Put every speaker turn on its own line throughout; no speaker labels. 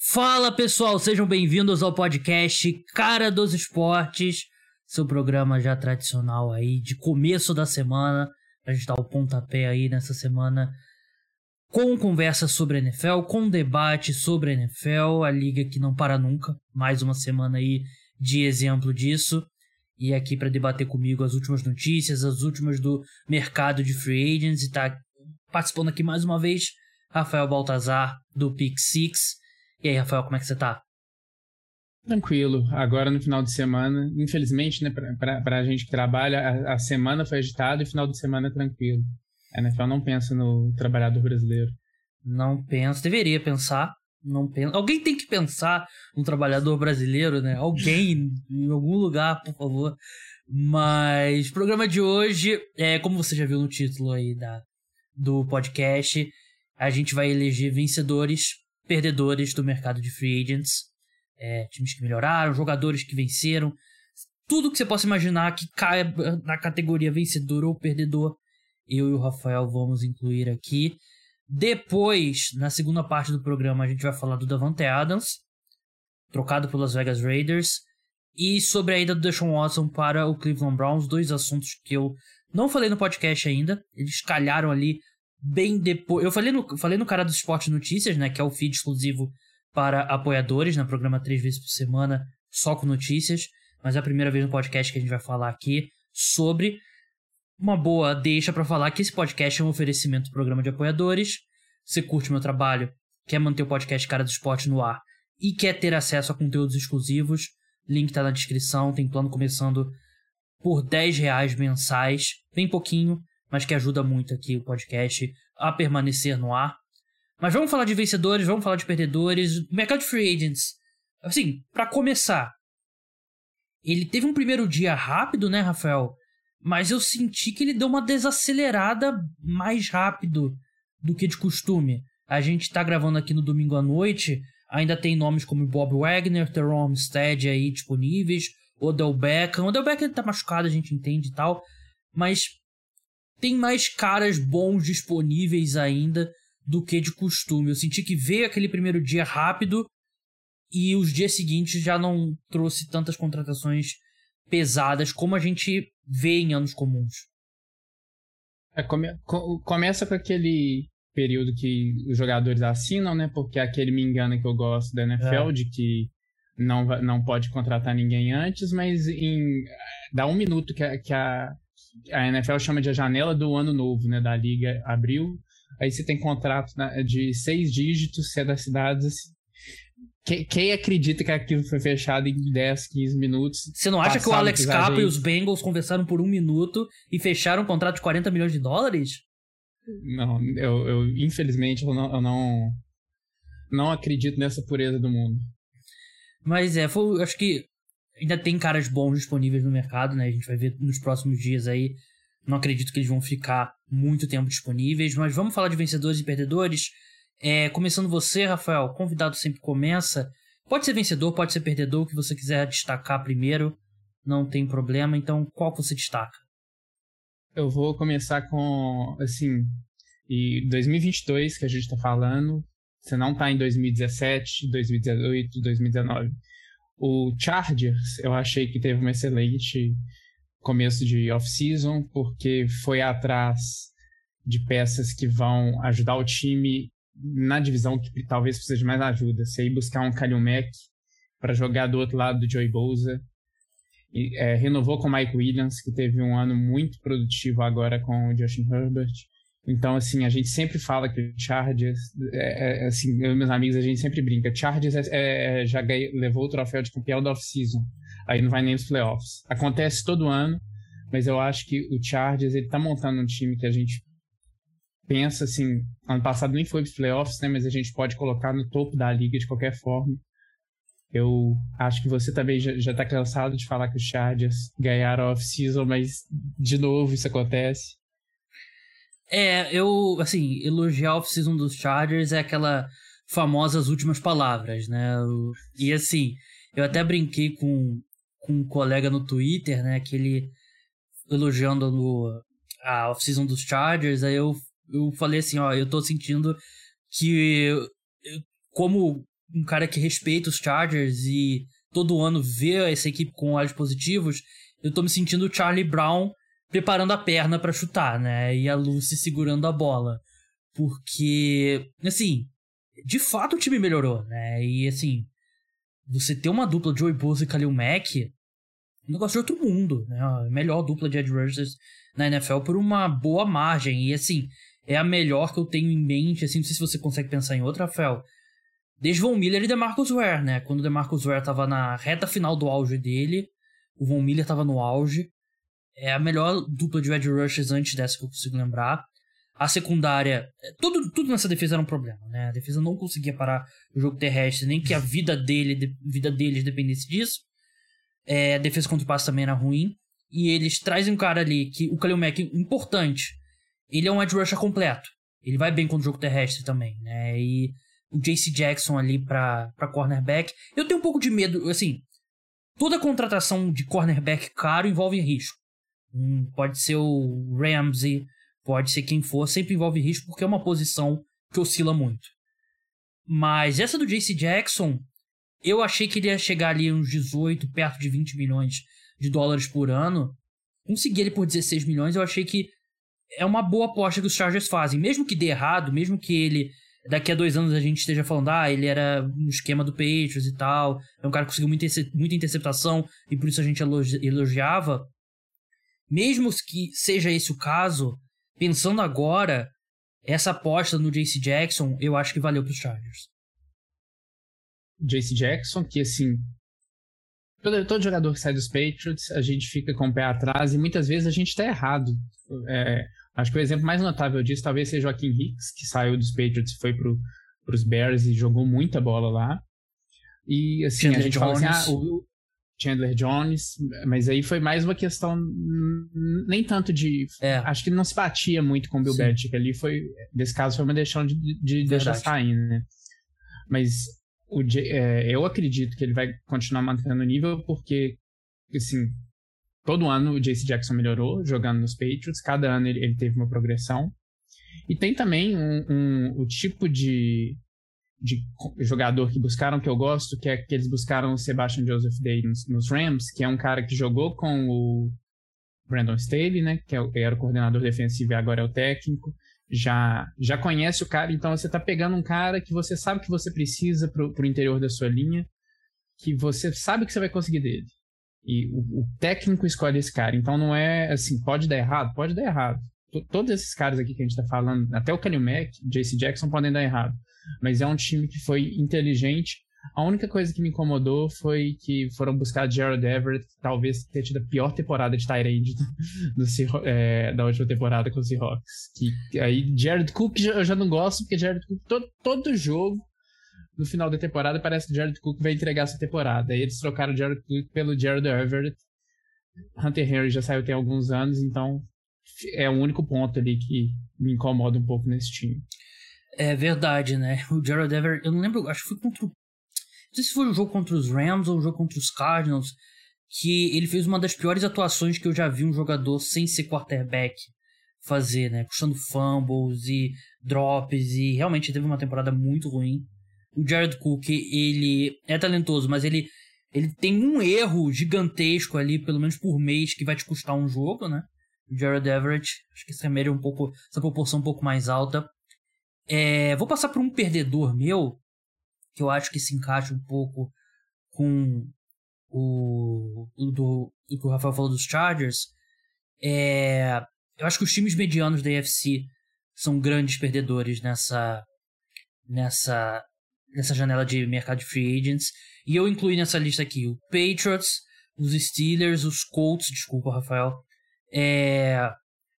Fala pessoal, sejam bem-vindos ao podcast Cara dos Esportes, seu programa já tradicional aí de começo da semana. A gente dá o pontapé aí nessa semana com conversa sobre a NFL, com debate sobre a NFL, a liga que não para nunca. Mais uma semana aí de exemplo disso. E aqui para debater comigo as últimas notícias, as últimas do mercado de free agents e tá participando aqui mais uma vez Rafael Baltazar do Pick Six. E aí, Rafael, como é que você tá?
Tranquilo. Agora no final de semana, infelizmente, né, pra, pra, gente que trabalha, a, a semana foi agitada e o final de semana é tranquilo. A NFL não pensa no trabalhador brasileiro.
Não pensa, deveria pensar. Não pensa. Alguém tem que pensar no trabalhador brasileiro, né? Alguém em algum lugar, por favor. Mas programa de hoje, é como você já viu no título aí da do podcast, a gente vai eleger vencedores perdedores do mercado de free agents, é, times que melhoraram, jogadores que venceram, tudo que você possa imaginar que cai na categoria vencedor ou perdedor, eu e o Rafael vamos incluir aqui. Depois, na segunda parte do programa, a gente vai falar do Davante Adams, trocado pelas Vegas Raiders, e sobre a ida do Deshaun Watson para o Cleveland Browns, dois assuntos que eu não falei no podcast ainda, eles calharam ali bem depois. Eu falei no, falei no cara do Esporte Notícias, né? Que é o feed exclusivo para apoiadores, né? Programa três vezes por semana, só com notícias. Mas é a primeira vez no podcast que a gente vai falar aqui sobre. Uma boa deixa para falar que esse podcast é um oferecimento do programa de apoiadores. Você curte meu trabalho, quer manter o podcast Cara do Esporte no ar e quer ter acesso a conteúdos exclusivos, link tá na descrição. Tem plano começando por 10 reais mensais, bem pouquinho mas que ajuda muito aqui o podcast a permanecer no ar. Mas vamos falar de vencedores, vamos falar de perdedores. Mercado de free agents. Assim, para começar, ele teve um primeiro dia rápido, né, Rafael? Mas eu senti que ele deu uma desacelerada mais rápido do que de costume. A gente tá gravando aqui no domingo à noite, ainda tem nomes como Bob Wagner, Teron Armstead aí disponíveis, Odell Beckham. Odell Beckham tá machucado, a gente entende e tal, mas tem mais caras bons disponíveis ainda do que de costume. Eu senti que veio aquele primeiro dia rápido e os dias seguintes já não trouxe tantas contratações pesadas como a gente vê em anos comuns.
É, come, começa com aquele período que os jogadores assinam, né? Porque é aquele me engana que eu gosto da NFL, é. de que não, não pode contratar ninguém antes, mas em dá um minuto que a, que a a NFL chama de a janela do ano novo, né? Da liga abriu. Aí você tem contrato né, de seis dígitos, se é das cidades. Quem, quem, acredita que aquilo foi fechado em 10, 15 minutos?
Você não acha que o Alex Capa e os Bengals conversaram por um minuto e fecharam um contrato de 40 milhões de dólares?
Não, eu, eu infelizmente eu não, eu não, não acredito nessa pureza do mundo.
Mas é, foi, acho que ainda tem caras bons disponíveis no mercado, né? A gente vai ver nos próximos dias aí. Não acredito que eles vão ficar muito tempo disponíveis, mas vamos falar de vencedores e perdedores. É, começando você, Rafael, convidado sempre começa. Pode ser vencedor, pode ser perdedor, o que você quiser destacar primeiro, não tem problema. Então, qual que você destaca?
Eu vou começar com, assim, e 2022 que a gente está falando, você não está em 2017, 2018, 2019. O Chargers, eu achei que teve um excelente começo de off-season, porque foi atrás de peças que vão ajudar o time na divisão que talvez precise de mais ajuda. Você ir buscar um Kalil Mack para jogar do outro lado do Joey Bosa. E, é, renovou com o Mike Williams, que teve um ano muito produtivo agora com o Justin Herbert. Então, assim, a gente sempre fala que o Chargers, é, é, assim, eu meus amigos, a gente sempre brinca. Chargers é, é já ganhou, levou o troféu de campeão da off-season. Aí não vai nem nos playoffs. Acontece todo ano, mas eu acho que o Chargers, ele tá montando um time que a gente pensa, assim, ano passado nem foi para playoffs, né, mas a gente pode colocar no topo da liga de qualquer forma. Eu acho que você também já, já tá cansado de falar que os Chargers ganharam off-season, mas de novo isso acontece.
É, eu, assim, elogiar a off-season dos Chargers é aquela famosa as últimas palavras, né? E assim, eu até brinquei com, com um colega no Twitter, né? Que ele elogiando no, a off-season dos Chargers, aí eu, eu falei assim, ó, eu tô sentindo que como um cara que respeita os Chargers e todo ano vê essa equipe com olhos positivos, eu tô me sentindo o Charlie Brown preparando a perna para chutar, né? E a Lucy segurando a bola. Porque, assim, de fato o time melhorou, né? E assim, você ter uma dupla Joey Bosa e Khalil Mack, um negócio de outro mundo, né? A melhor dupla de edge na NFL por uma boa margem. E assim, é a melhor que eu tenho em mente, assim, não sei se você consegue pensar em outra, Rafael. Desde Von Miller e DeMarcus Ware, né? Quando o DeMarcus Ware tava na reta final do auge dele, o Von Miller tava no auge. É a melhor dupla de edge rushers antes dessa que eu consigo lembrar. A secundária, é, tudo, tudo nessa defesa era um problema, né? A defesa não conseguia parar o jogo terrestre, nem que a vida dele, de, vida deles dependesse disso. É, a defesa contra o passe também era ruim. E eles trazem um cara ali que o Kalil Mack importante. Ele é um edge rusher completo. Ele vai bem contra o jogo terrestre também, né? E o JC Jackson ali para cornerback. Eu tenho um pouco de medo, assim, toda contratação de cornerback caro envolve risco. Hum, pode ser o Ramsey, pode ser quem for, sempre envolve risco porque é uma posição que oscila muito. Mas essa do JC Jackson, eu achei que ele ia chegar ali uns 18, perto de 20 milhões de dólares por ano. Consegui ele por 16 milhões, eu achei que é uma boa aposta que os Chargers fazem. Mesmo que dê errado, mesmo que ele daqui a dois anos a gente esteja falando, ah, ele era no esquema do Patriots e tal, é um cara que conseguiu muita, muita interceptação e por isso a gente elogiava. Mesmo que seja esse o caso, pensando agora, essa aposta no JC Jackson, eu acho que valeu para os Chargers.
JC Jackson, que assim, todo, todo jogador que sai dos Patriots, a gente fica com o pé atrás e muitas vezes a gente está errado. É, acho que o exemplo mais notável disso talvez seja o Joaquim Hicks, que saiu dos Patriots e foi para os Bears e jogou muita bola lá. E assim, Chandler a gente Jones. fala assim, ah, o, Chandler Jones, mas aí foi mais uma questão nem tanto de é. acho que não se batia muito com o Bill Sim. Belichick ali foi nesse caso foi uma deixão de, de deixar saindo, né? Mas o, é, eu acredito que ele vai continuar mantendo o nível porque assim todo ano o J.C. Jackson melhorou jogando nos Patriots, cada ano ele, ele teve uma progressão e tem também um, um, o tipo de de jogador que buscaram que eu gosto, que é que eles buscaram o Sebastian Joseph Day nos, nos, Rams, que é um cara que jogou com o Brandon Staley, né, que, é era o coordenador defensivo e agora é o técnico, já já conhece o cara, então você tá pegando um cara que você sabe que você precisa pro, pro interior da sua linha, que você sabe que você vai conseguir dele. E o, o técnico escolhe esse cara, então não é assim, pode dar errado? Pode dar errado. T Todos esses caras aqui que a gente tá falando, até o Kenny Mack, JC Jackson podem dar errado mas é um time que foi inteligente. A única coisa que me incomodou foi que foram buscar Jared Everett, que talvez tenha tido a pior temporada de Tyrande é, da última temporada com os Seahawks. Que, aí Jared Cook eu já não gosto, porque Jared Cook, todo, todo jogo, no final da temporada, parece que Jared Cook vai entregar essa temporada. Aí eles trocaram Jared Cook pelo Jared Everett. Hunter Henry já saiu tem alguns anos, então é o único ponto ali que me incomoda um pouco nesse time.
É verdade, né? O Gerald Everett, eu não lembro, acho que foi contra. Não sei se foi um jogo contra os Rams ou um jogo contra os Cardinals, que ele fez uma das piores atuações que eu já vi um jogador sem ser quarterback fazer, né? Puxando fumbles e drops, e realmente teve uma temporada muito ruim. O Jared Cook, ele é talentoso, mas ele, ele tem um erro gigantesco ali, pelo menos por mês, que vai te custar um jogo, né? O Jared Everett, acho que esse remédio é um pouco, essa proporção um pouco mais alta. É, vou passar por um perdedor meu, que eu acho que se encaixa um pouco com o, o, do, o que o Rafael falou dos Chargers. É, eu acho que os times medianos da AFC são grandes perdedores nessa, nessa, nessa janela de mercado de free agents. E eu incluí nessa lista aqui o Patriots, os Steelers, os Colts, desculpa, Rafael. É,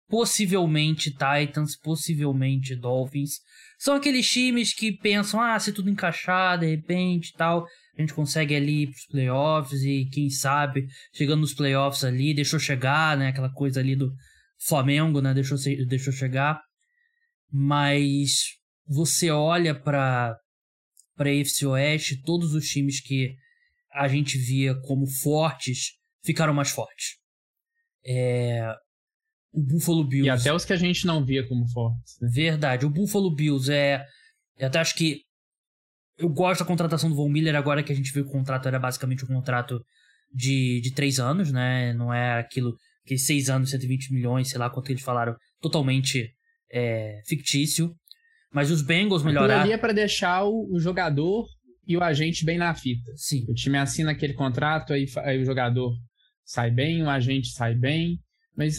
possivelmente Titans, possivelmente Dolphins. São aqueles times que pensam, ah, se tudo encaixar, de repente tal, a gente consegue ali pros playoffs e quem sabe, chegando nos playoffs ali, deixou chegar, né, aquela coisa ali do Flamengo, né, deixou, deixou chegar. Mas você olha para para AFC Oeste, todos os times que a gente via como fortes ficaram mais fortes. É, o Buffalo Bills.
E até os que a gente não via como fortes.
Verdade. O Buffalo Bills é. Eu até acho que. eu gosto da contratação do Von Miller agora que a gente viu que o contrato era basicamente um contrato de, de três anos, né? Não é aquilo que seis anos, 120 milhões, sei lá quanto eles falaram, totalmente é, fictício. Mas os Bengals melhoraram.
ali é pra deixar o, o, jogador e o agente bem na fita.
Sim.
O time assina aquele contrato, aí, aí o jogador sai bem, o agente sai bem. Mas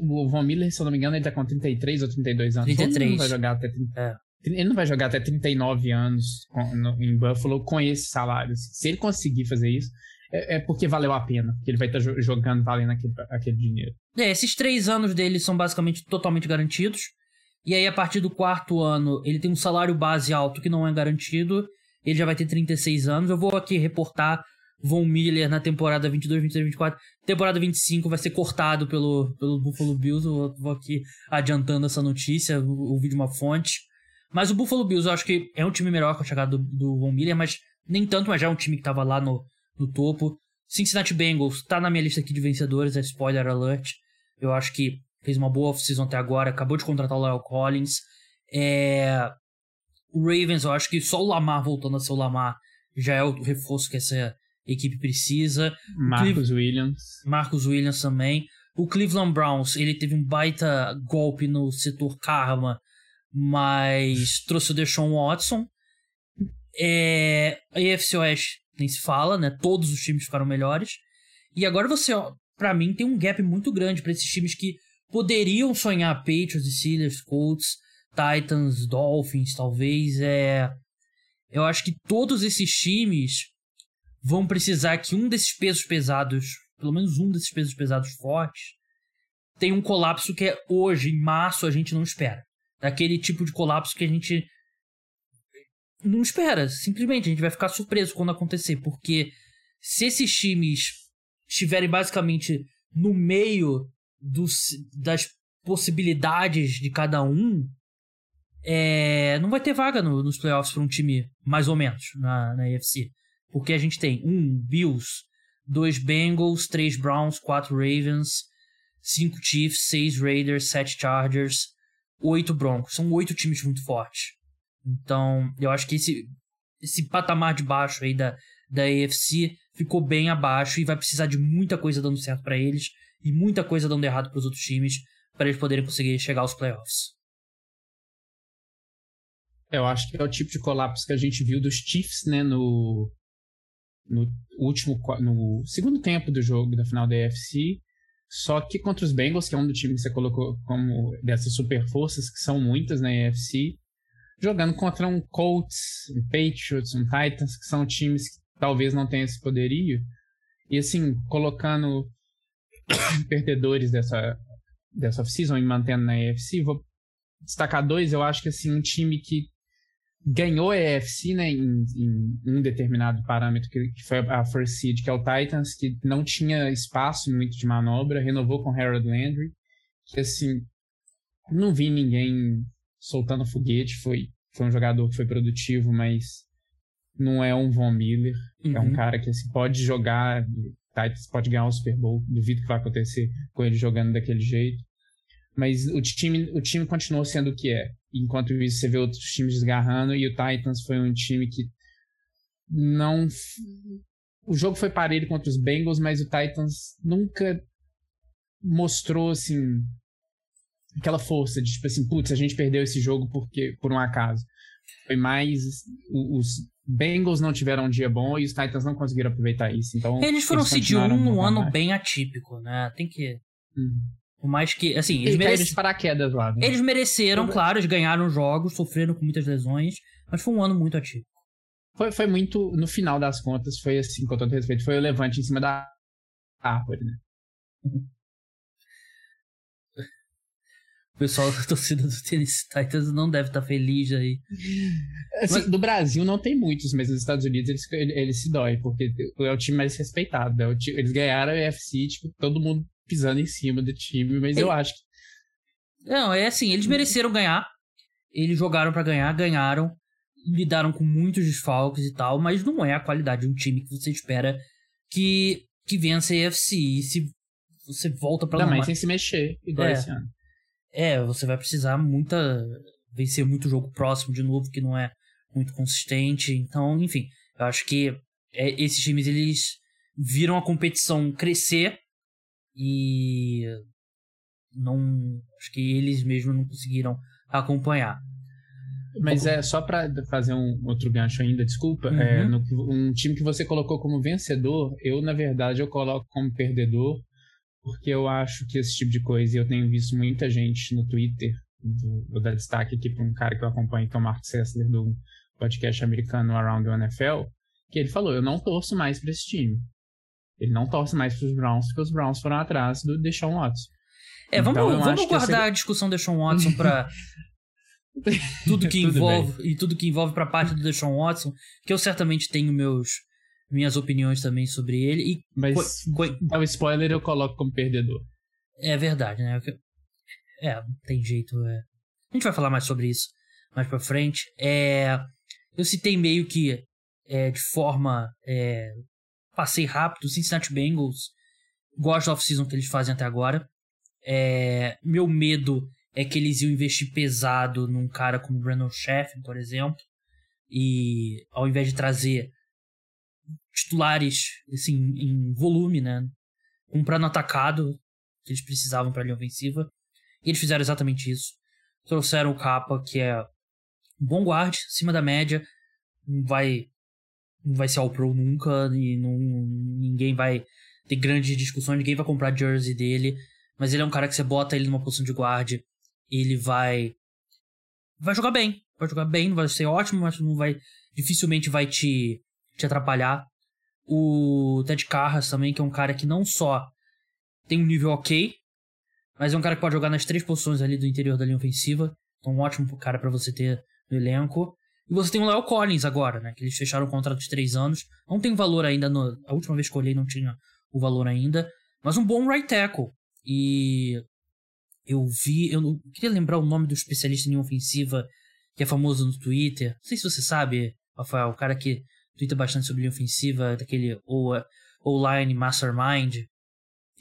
o Von Miller, se eu não me engano, ele tá com 33 ou 32 anos.
33.
Ele não vai jogar até 30, é. Ele não vai jogar até 39 anos com, no, em Buffalo com esse salário. Se ele conseguir fazer isso, é, é porque valeu a pena. Porque ele vai estar tá jogando valendo aquele, aquele dinheiro.
É, esses três anos dele são basicamente totalmente garantidos. E aí, a partir do quarto ano, ele tem um salário base alto que não é garantido. Ele já vai ter 36 anos. Eu vou aqui reportar Von Miller na temporada 22, 23, 24. Temporada 25 vai ser cortado pelo, pelo Buffalo Bills. Eu vou aqui adiantando essa notícia, ouvi de uma fonte. Mas o Buffalo Bills eu acho que é um time melhor com a chegada do, do Von Miller, mas nem tanto, mas já é um time que tava lá no, no topo. Cincinnati Bengals tá na minha lista aqui de vencedores, é spoiler alert. Eu acho que fez uma boa off-season até agora, acabou de contratar o Lyle Collins. É... O Ravens, eu acho que só o Lamar voltando a ser o Lamar já é o reforço que essa equipe precisa.
Marcos Williams.
Marcos Williams também. O Cleveland Browns, ele teve um baita golpe no setor karma mas trouxe o Deshaun Watson. É, a AFC Oeste nem se fala, né? Todos os times ficaram melhores. E agora você, para mim, tem um gap muito grande para esses times que poderiam sonhar Patriots, Steelers, Colts, Titans, Dolphins, talvez. É, eu acho que todos esses times vão precisar que um desses pesos pesados, pelo menos um desses pesos pesados fortes, tenha um colapso que é hoje, em março, a gente não espera daquele tipo de colapso que a gente não espera. Simplesmente a gente vai ficar surpreso quando acontecer, porque se esses times estiverem basicamente no meio dos, das possibilidades de cada um, é, não vai ter vaga no, nos playoffs para um time mais ou menos na, na AFC. Porque a gente tem um Bills, dois Bengals, três Browns, quatro Ravens, cinco Chiefs, seis Raiders, sete Chargers, oito Broncos. São oito times muito fortes. Então, eu acho que esse, esse patamar de baixo aí da, da AFC ficou bem abaixo e vai precisar de muita coisa dando certo para eles e muita coisa dando errado para os outros times para eles poderem conseguir chegar aos playoffs.
Eu acho que é o tipo de colapso que a gente viu dos Chiefs, né, no, no último no segundo tempo do jogo da final da AFC só que contra os Bengals, que é um do time que você colocou como dessas super forças, que são muitas na AFC, jogando contra um Colts, um Patriots, um Titans, que são times que talvez não tenham esse poderio. E assim, colocando perdedores dessa, dessa off-season e mantendo na AFC, vou destacar dois. Eu acho que assim, um time que ganhou a EFC né, em, em, um determinado parâmetro, que, que, foi a First Seed, que é o Titans, que não tinha espaço muito de manobra, renovou com Harold Landry, que assim, não vi ninguém soltando foguete, foi, foi um jogador que foi produtivo, mas não é um Von Miller, uhum. é um uhum. cara que assim, pode jogar, Titans pode ganhar o Super Bowl, duvido que vai acontecer com ele jogando daquele jeito. Mas o time, o time continuou sendo o que é. Enquanto isso, você vê outros times desgarrando e o Titans foi um time que não. O jogo foi parelho contra os Bengals, mas o Titans nunca mostrou assim aquela força de tipo assim, putz, a gente perdeu esse jogo porque por um acaso. Foi mais os Bengals não tiveram um dia bom e os Titans não conseguiram aproveitar isso. Então
eles foram seed 1 um ano bem atípico, né? Tem que uhum. Por mais que, assim, eles
mereceram. de paraquedas lá.
Né? Eles mereceram, claro, eles ganharam jogos, sofreram com muitas lesões, mas foi um ano muito ativo.
Foi, foi muito, no final das contas, foi assim, com todo respeito, foi o levante em cima da árvore, né?
O pessoal da torcida do Tennessee Titans não deve estar tá feliz aí.
Assim, mas... No Brasil não tem muitos, mas nos Estados Unidos eles, eles se dói, porque é o time mais respeitado. É time, eles ganharam a UFC, tipo, todo mundo pisando em cima do time, mas eu acho que.
Não, é assim, eles mereceram ganhar. Eles jogaram para ganhar, ganharam, lidaram com muitos desfalques e tal, mas não é a qualidade de um time que você espera que, que vença a AFC. E se você volta pra
Também sem se mexer, igual é, esse ano.
É, você vai precisar muita. vencer muito jogo próximo de novo, que não é muito consistente. Então, enfim, eu acho que é, esses times eles viram a competição crescer e não acho que eles mesmos não conseguiram acompanhar.
Mas é só para fazer um outro gancho ainda, desculpa. Uhum. É, no, um time que você colocou como vencedor, eu na verdade eu coloco como perdedor, porque eu acho que esse tipo de coisa, e eu tenho visto muita gente no Twitter, vou dar destaque aqui para um cara que eu acompanho, que é o Mark Sessler, do podcast americano Around the NFL, que ele falou: eu não torço mais para esse time. Ele não torce mais para os Browns, porque os Browns foram atrás do Deshaun Watson.
É, vamos, então, vamos guardar a discussão do Deshaun Watson para tudo que envolve e tudo que envolve para parte do Deshaun Watson, que eu certamente tenho meus minhas opiniões também sobre ele e
mas o spoiler eu coloco como perdedor.
É verdade, né? É, tem jeito, é. A gente vai falar mais sobre isso mais para frente. É, eu citei meio que é, de forma é, passei rápido, Cincinnati Bengals gosto da off-season que eles fazem até agora. É, meu medo é que eles iam investir pesado num cara como Brandon Sheff, por exemplo, e ao invés de trazer titulares assim, em volume, né, comprando atacado que eles precisavam para a linha ofensiva, e eles fizeram exatamente isso. Trouxeram o Capa, que é um bom guard, acima da média, vai não vai ser all pro nunca e não, ninguém vai ter grandes discussões, ninguém vai comprar jersey dele, mas ele é um cara que você bota ele numa posição de guard ele vai vai jogar bem, vai jogar bem, não vai ser ótimo, mas não vai dificilmente vai te te atrapalhar. O Ted Carras também, que é um cara que não só tem um nível ok, mas é um cara que pode jogar nas três posições ali do interior da linha ofensiva. Então, um ótimo cara para você ter no elenco. E você tem o Léo Collins agora, né? Que eles fecharam o contrato de três anos. Não tem valor ainda. No... A última vez que eu olhei não tinha o valor ainda. Mas um bom right tackle. E eu vi, eu não queria lembrar o nome do especialista em ofensiva que é famoso no Twitter. Não sei se você sabe, Rafael, o cara que twitta bastante sobre linha ofensiva, daquele O-Line Mastermind.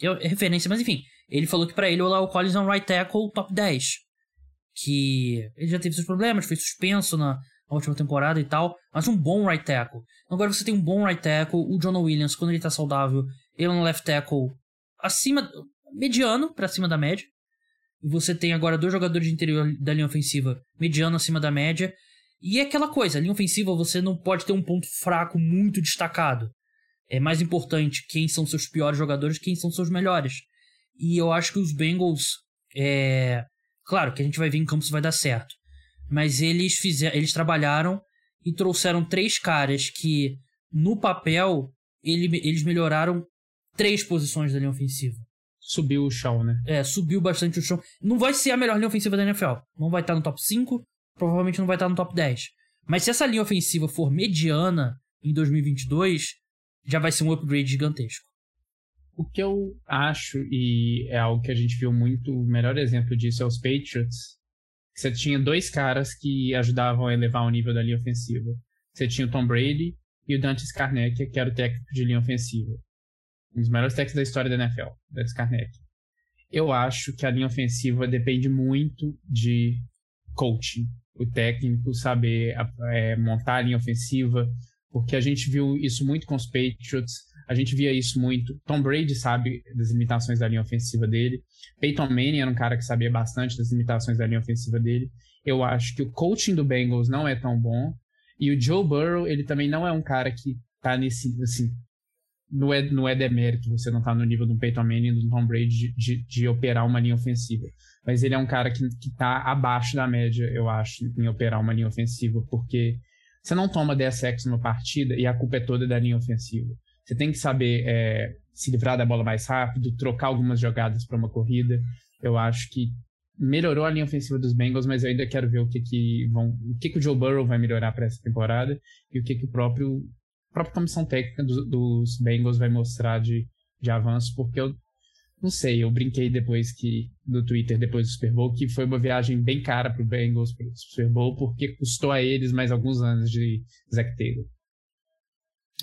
É, referência, mas enfim, ele falou que para ele o Lau Collins é um right tackle top 10. Que ele já teve seus problemas, foi suspenso na, na última temporada e tal, mas um bom right tackle. Agora você tem um bom right tackle, o John Williams, quando ele tá saudável, ele é um left tackle acima, mediano para cima da média. E você tem agora dois jogadores de interior da linha ofensiva mediano acima da média. E é aquela coisa, a linha ofensiva você não pode ter um ponto fraco muito destacado. É mais importante quem são seus piores jogadores, quem são seus melhores. E eu acho que os Bengals, é... claro que a gente vai ver em campo se vai dar certo, mas eles fizeram, eles trabalharam e trouxeram três caras que no papel ele, eles melhoraram três posições da linha ofensiva
subiu o chão, né?
É, subiu bastante o chão. Não vai ser a melhor linha ofensiva da NFL. Não vai estar no top 5, provavelmente não vai estar no top 10. Mas se essa linha ofensiva for mediana em 2022, já vai ser um upgrade gigantesco.
O que eu acho, e é algo que a gente viu muito, o melhor exemplo disso é os Patriots. Você tinha dois caras que ajudavam a elevar o nível da linha ofensiva. Você tinha o Tom Brady e o Dante Scarnecchia, que era o técnico de linha ofensiva. Um dos melhores técnicos da história da NFL, Dennis Karnek. Eu acho que a linha ofensiva depende muito de coaching. O técnico saber é, montar a linha ofensiva, porque a gente viu isso muito com os Patriots, a gente via isso muito. Tom Brady sabe das limitações da linha ofensiva dele. Peyton Manning era um cara que sabia bastante das limitações da linha ofensiva dele. Eu acho que o coaching do Bengals não é tão bom. E o Joe Burrow, ele também não é um cara que tá nesse, assim, não é, não é demérito você não tá no nível do Peyton Manning e do Tom Brady de, de, de, operar uma linha ofensiva. Mas ele é um cara que, que tá abaixo da média, eu acho, em operar uma linha ofensiva, porque você não toma 10 sacks numa partida e a culpa é toda da linha ofensiva. Você tem que saber é, se livrar da bola mais rápido, trocar algumas jogadas para uma corrida. Eu acho que melhorou a linha ofensiva dos Bengals, mas eu ainda quero ver o que que vão, o que que o Joe Burrow vai melhorar para essa temporada e o que que o próprio própria comissão técnica do, dos Bengals vai mostrar de, de avanço, porque eu não sei, eu brinquei depois que no Twitter, depois do Super Bowl, que foi uma viagem bem cara pro Bengals pro Super Bowl, porque custou a eles mais alguns anos de Zach Taylor.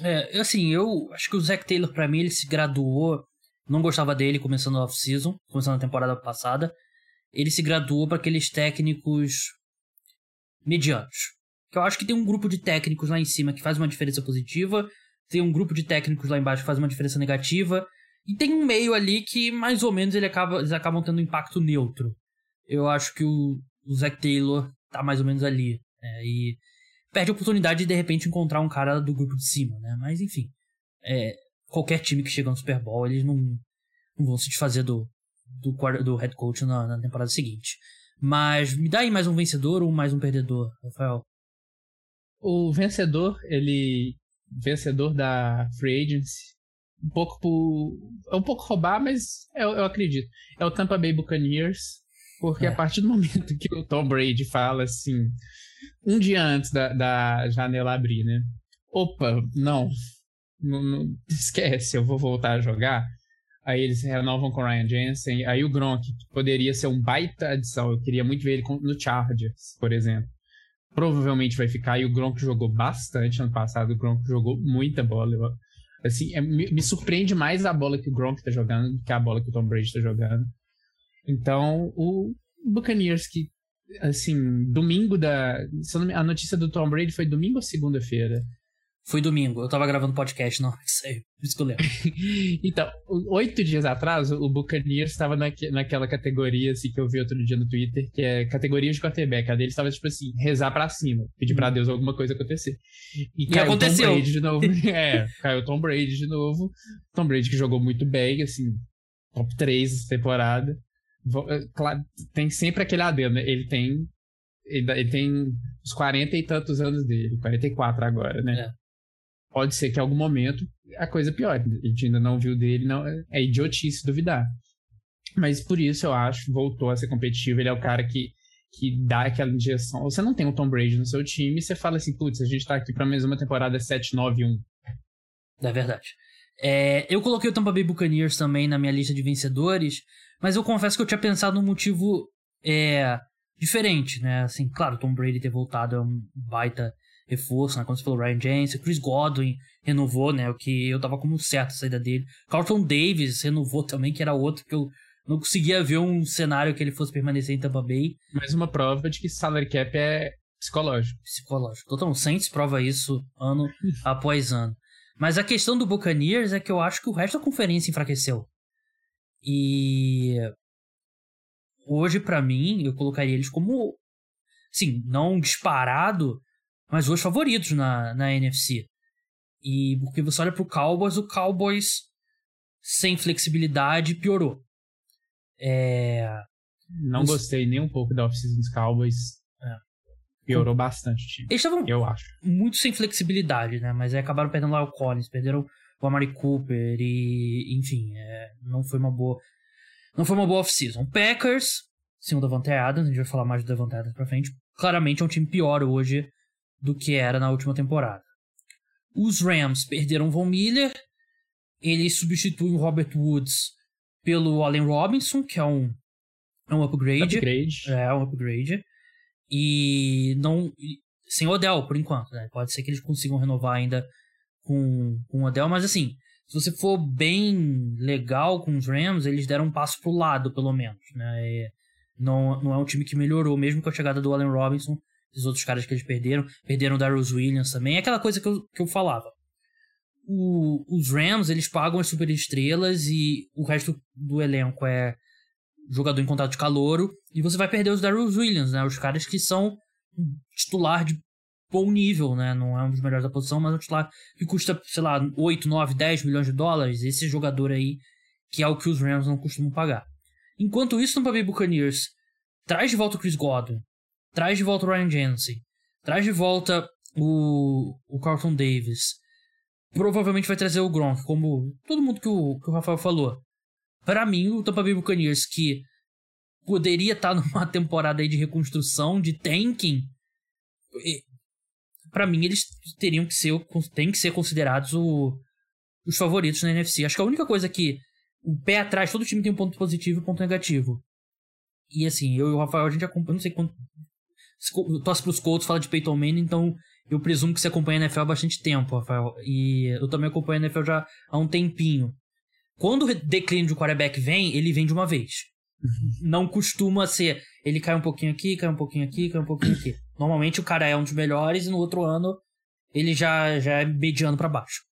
É, assim, eu acho que o Zach Taylor, para mim, ele se graduou. Não gostava dele começando a off-season, começando a temporada passada. Ele se graduou para aqueles técnicos medianos Que eu acho que tem um grupo de técnicos lá em cima que faz uma diferença positiva, tem um grupo de técnicos lá embaixo que faz uma diferença negativa, e tem um meio ali que mais ou menos ele acaba, eles acabam tendo um impacto neutro. Eu acho que o, o Zac Taylor tá mais ou menos ali. Né? E perde a oportunidade de de repente encontrar um cara do grupo de cima, né? Mas enfim. É, qualquer time que chega no Super Bowl, eles não, não vão se desfazer do, do, do head coach na, na temporada seguinte. Mas me dá aí mais um vencedor ou mais um perdedor, Rafael?
O vencedor, ele. Vencedor da Free Agency. Um pouco por. É um pouco roubar, mas eu, eu acredito. É o Tampa Bay Buccaneers. Porque é. a partir do momento que o Tom Brady fala assim. Um dia antes da, da janela abrir, né? Opa, não, não, não. Esquece, eu vou voltar a jogar Aí eles renovam com o Ryan Jensen. Aí o Gronk, que poderia ser um baita adição. Eu queria muito ver ele no Chargers, por exemplo. Provavelmente vai ficar. E o Gronk jogou bastante ano passado. O Gronk jogou muita bola. Eu, assim, é, me, me, surpreende mais a bola que o Gronk tá jogando do que a bola que o Tom Brady tá jogando. Então, o Buccaneers que, assim, domingo da... A notícia do Tom Brady foi domingo ou segunda-feira?
Foi domingo, eu tava gravando podcast, não, isso aí, isso que eu lembro.
então, oito dias atrás, o Buccaneers estava naque, naquela categoria, assim, que eu vi outro dia no Twitter, que é categoria de quarterback. A dele estava, tipo assim, rezar pra cima, pedir pra uhum. Deus alguma coisa acontecer.
E, e caiu aconteceu.
Tom Brady de novo. é, caiu Tom Brady de novo. Tom Brady que jogou muito bem, assim, top 3 essa temporada. É, claro, tem sempre aquele adendo, né? Ele tem ele, ele tem os 40 e tantos anos dele, 44 agora, né? É pode ser que em algum momento a coisa piore. A gente ainda não viu dele, não é idiotice duvidar. Mas por isso eu acho, voltou a ser competitivo. Ele é o cara que, que dá aquela injeção. Você não tem o Tom Brady no seu time e você fala assim, putz, a gente tá aqui pra mais uma temporada 7-9-1.
É verdade. É, eu coloquei o Tampa Bay Buccaneers também na minha lista de vencedores, mas eu confesso que eu tinha pensado num motivo é, diferente, né? Assim, claro, Tom Brady ter voltado é um baita reforço, né? Quando você falou Ryan Jensen, Chris Godwin renovou, né? O que eu tava como certo a saída dele. Carlton Davis renovou também, que era outro que eu não conseguia ver um cenário que ele fosse permanecer em Tampa Bay.
Mais uma prova de que salary cap é psicológico.
Psicológico. Total, Saints prova isso ano após ano. Mas a questão do Buccaneers é que eu acho que o resto da conferência enfraqueceu. E hoje para mim eu colocaria eles como sim, não disparado, mas os favoritos na, na NFC. E porque você olha pro Cowboys, o Cowboys sem flexibilidade piorou. É...
Não os... gostei nem um pouco da off-season dos Cowboys. É. Piorou bastante o time.
Eles estavam eu acho. muito sem flexibilidade, né? Mas aí acabaram perdendo lá o Collins, perderam o Amari Cooper e, enfim, é... não foi uma boa não foi uma boa off-season. Packers, sim, o Davante Adams, a gente vai falar mais do Davante Adams pra frente, claramente é um time pior hoje do que era na última temporada. Os Rams perderam Von Miller, eles substituem o Robert Woods pelo Allen Robinson, que é um, é um upgrade.
upgrade.
É, um upgrade. E não. Sem Odell, por enquanto, né? Pode ser que eles consigam renovar ainda com, com o Odell, mas assim, se você for bem legal com os Rams, eles deram um passo pro lado, pelo menos, né? E não, não é um time que melhorou, mesmo com a chegada do Allen Robinson os outros caras que eles perderam. Perderam o Darius Williams também. É aquela coisa que eu, que eu falava. O, os Rams, eles pagam as superestrelas e o resto do elenco é jogador em contato de calouro. E você vai perder os Darius Williams, né? Os caras que são titular de bom nível, né? Não é um dos melhores da posição, mas é um titular que custa, sei lá, 8, 9, 10 milhões de dólares. Esse jogador aí, que é o que os Rams não costumam pagar. Enquanto isso, no Bay Buccaneers traz de volta o Chris Godwin, traz de volta o Ryan Jensen, traz de volta o, o Carlton Davis. Provavelmente vai trazer o Gronk, como todo mundo que o, que o Rafael falou. Para mim, o Tampa Bay Buccaneers, que poderia estar tá numa temporada aí de reconstrução, de tanking, para mim eles teriam que ser, têm que ser considerados o, os favoritos na NFC. Acho que a única coisa que o pé atrás, todo time tem um ponto positivo e um ponto negativo. E assim, eu e o Rafael, a gente acompanha, não sei quanto, torce pros Colts, fala de Peyton Manning, então eu presumo que você acompanha a NFL há bastante tempo, Rafael. E eu também acompanho a NFL já há um tempinho. Quando o declínio de quarterback vem, ele vem de uma vez. Não costuma ser. Ele cai um pouquinho aqui, cai um pouquinho aqui, cai um pouquinho aqui. Normalmente o cara é um dos melhores e no outro ano ele já, já é mediano para baixo.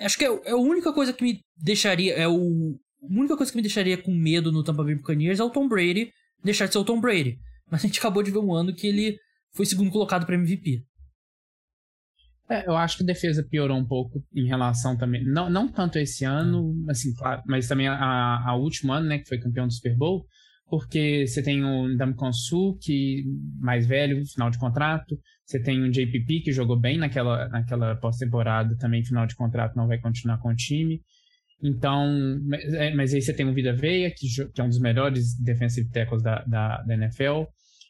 Acho que é, é, a única coisa que me deixaria. É o. A única coisa que me deixaria com medo no Tampa Bay Buccaneers é o Tom Brady deixar de ser o Tom Brady. Mas a gente acabou de ver um ano que ele foi segundo colocado para MVP.
É, eu acho que a defesa piorou um pouco em relação também. Não, não tanto esse ano, assim, claro, mas também a, a último ano, né, que foi campeão do Super Bowl, porque você tem o Ndamukong Su, que mais velho, final de contrato. Você tem o JPP, que jogou bem naquela, naquela pós-temporada, também final de contrato, não vai continuar com o time. Então, mas, mas aí você tem o Vida Veia, que, que, é um dos melhores defensive tackles da, da, da NFL.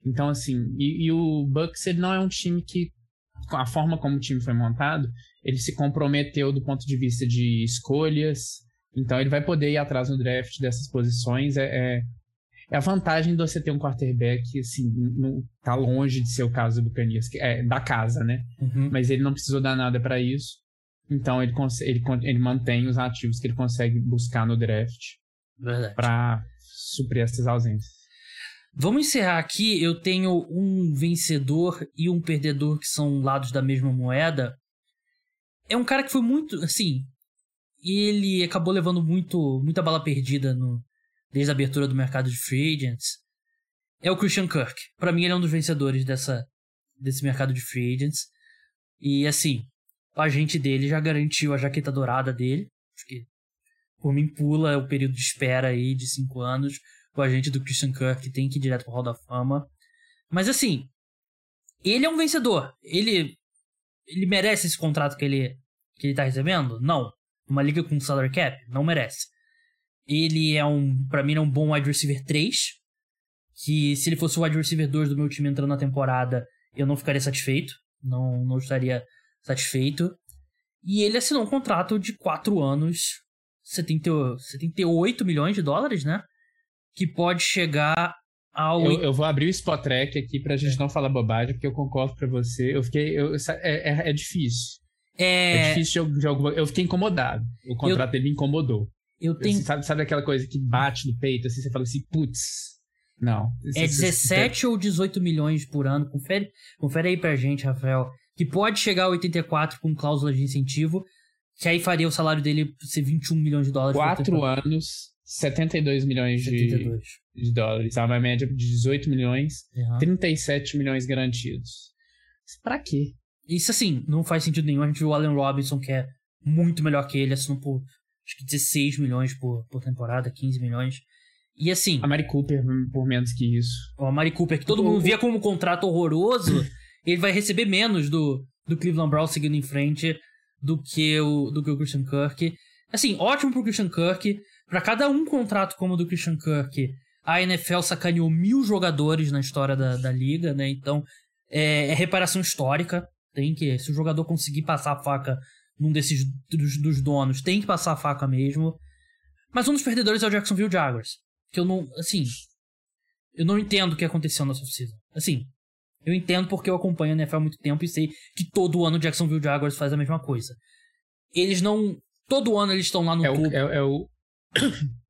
Então, assim, e, e, o Bucks ele não é um time que, a forma como o time foi montado, ele se comprometeu do ponto de vista de escolhas. Então, ele vai poder ir atrás no draft dessas posições. É, é, é a vantagem de você ter um quarterback, assim, não, tá longe de ser o caso do que é da casa, né? Uhum. Mas ele não precisou dar nada para isso. Então, ele, ele, ele mantém os ativos que ele consegue buscar no draft para suprir essas ausências.
Vamos encerrar aqui. Eu tenho um vencedor e um perdedor que são lados da mesma moeda. É um cara que foi muito, assim, ele acabou levando muito, muita bala perdida no, desde a abertura do mercado de free agents. É o Christian Kirk. Para mim ele é um dos vencedores dessa desse mercado de free agents. E assim, o agente dele já garantiu a jaqueta dourada dele. Acho que por mim pula o período de espera aí de cinco anos o agente do Christian Kirk tem que ir direto pro Hall da Fama. Mas assim, ele é um vencedor. Ele ele merece esse contrato que ele que ele tá recebendo? Não. Uma liga com salary cap? Não merece. Ele é um, para mim, é um bom wide receiver 3, que se ele fosse o wide receiver 2 do meu time entrando na temporada, eu não ficaria satisfeito, não não estaria satisfeito. E ele assinou um contrato de 4 anos, 70, 78 milhões de dólares, né? Que pode chegar ao.
Eu, eu vou abrir o Spot Track aqui pra gente é. não falar bobagem, porque eu concordo pra você. Eu fiquei. Eu, é, é, é difícil. É... é difícil de, de alguma. Eu fiquei incomodado. O contrato eu... dele me incomodou.
Eu tenho.
Sabe, sabe aquela coisa que bate no peito, assim, você fala assim, putz. Não.
É 17 ou 18 milhões por ano. Confere, confere aí pra gente, Rafael. Que pode chegar a 84 com cláusula de incentivo. Que aí faria o salário dele ser 21 milhões de dólares.
Quatro anos, 72 milhões 72. De, de dólares. É uma média de 18 milhões, uhum. 37 milhões garantidos. Pra quê?
Isso assim, não faz sentido nenhum. A gente viu o Allen Robinson, que é muito melhor que ele, assinou por acho que 16 milhões por, por temporada, 15 milhões. E assim.
A Mari Cooper por menos que isso.
A Mari Cooper, que todo o... mundo via como um contrato horroroso, ele vai receber menos do, do Cleveland Brown seguindo em frente do que o, do que o Christian Kirk. Assim, ótimo pro Christian Kirk. Para cada um contrato como o do Christian Kirk, a NFL sacaneou mil jogadores na história da, da liga, né? Então, é, é, reparação histórica. Tem que, se o jogador conseguir passar a faca num desses dos, dos, donos, tem que passar a faca mesmo. Mas um dos perdedores é o Jacksonville Jaguars. Que eu não, assim, eu não entendo o que aconteceu nessa oficina. Assim, eu entendo porque eu acompanho a NFL há muito tempo e sei que todo ano o Jacksonville Jaguars faz a mesma coisa. Eles não. Todo ano eles estão lá no
é topo. O, é, é, o,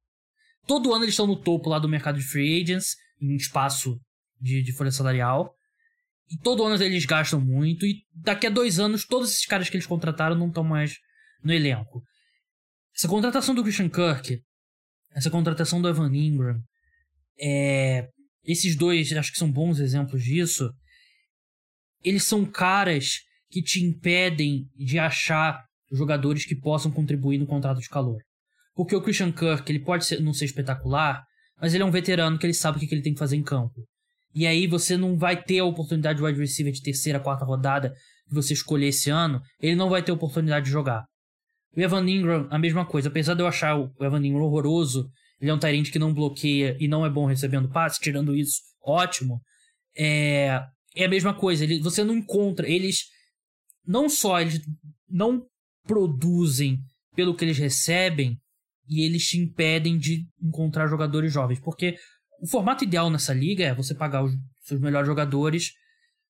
Todo ano eles estão no topo lá do mercado de free agents, em espaço de, de folha salarial. E todo ano eles gastam muito. E daqui a dois anos, todos esses caras que eles contrataram não estão mais no elenco. Essa contratação do Christian Kirk, essa contratação do Evan Ingram, é, esses dois acho que são bons exemplos disso. Eles são caras que te impedem de achar jogadores que possam contribuir no contrato de calor. Porque o Christian Kirk, ele pode ser, não ser espetacular, mas ele é um veterano que ele sabe o que, ele tem que fazer em campo. E aí você não vai ter a oportunidade de wide receiver de terceira, quarta rodada que você escolher esse ano, ele não vai ter oportunidade de jogar. O Evan Ingram, a mesma coisa. Apesar de eu achar o Evan Ingram horroroso, ele é um Tyrant que não bloqueia e não é bom recebendo passe, tirando isso, ótimo. É, é a mesma coisa. Ele, você não encontra. Eles não só eles não produzem pelo que eles recebem, e eles te impedem de encontrar jogadores jovens. Porque o formato ideal nessa liga é você pagar os seus melhores jogadores,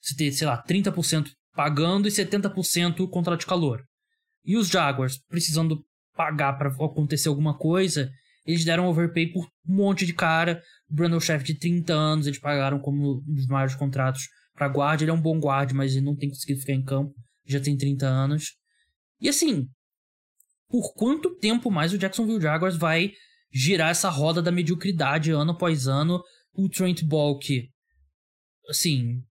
você ter, sei lá, 30% pagando e 70% contrato de calor. E os Jaguars precisando pagar para acontecer alguma coisa, eles deram overpay por um monte de cara. O Brandon Chef de 30 anos, eles pagaram como um dos maiores contratos para guarda. Ele é um bom guarda, mas ele não tem conseguido ficar em campo. Já tem 30 anos. E assim, por quanto tempo mais o Jacksonville Jaguars vai girar essa roda da mediocridade ano após ano? O Trent Bulk, assim,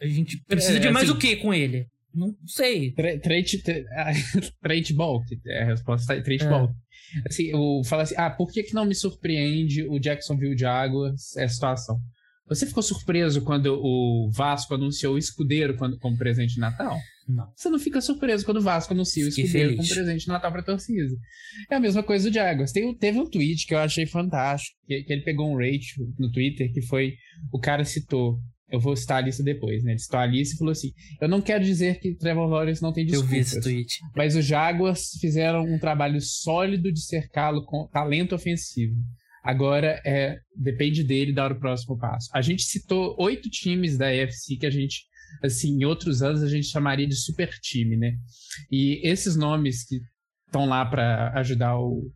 a gente precisa é, de mais assim, o que com ele? Não sei.
Trent, Trent Bulk, é a resposta é Trent é. Bulk. Assim, eu falo assim, ah, por que, que não me surpreende o Jacksonville Jaguars essa situação? Você ficou surpreso quando o Vasco anunciou o escudeiro quando, como presente de Natal?
Não.
Você não fica surpreso quando o Vasco anuncia o escudeiro como presente de Natal pra torcida. É a mesma coisa do Jaguars. Tem, teve um tweet que eu achei fantástico, que, que ele pegou um rate no Twitter, que foi, o cara citou eu vou citar a lista depois, né? Ele citou a lista e falou assim: Eu não quero dizer que Trevor Lawrence não tem desculpas. Eu vi esse tweet. Mas os Jaguars fizeram um trabalho sólido de cercá-lo com talento ofensivo. Agora é depende dele dar o próximo passo. A gente citou oito times da AFC que a gente, assim, em outros anos a gente chamaria de super time, né? E esses nomes que estão lá para ajudar o,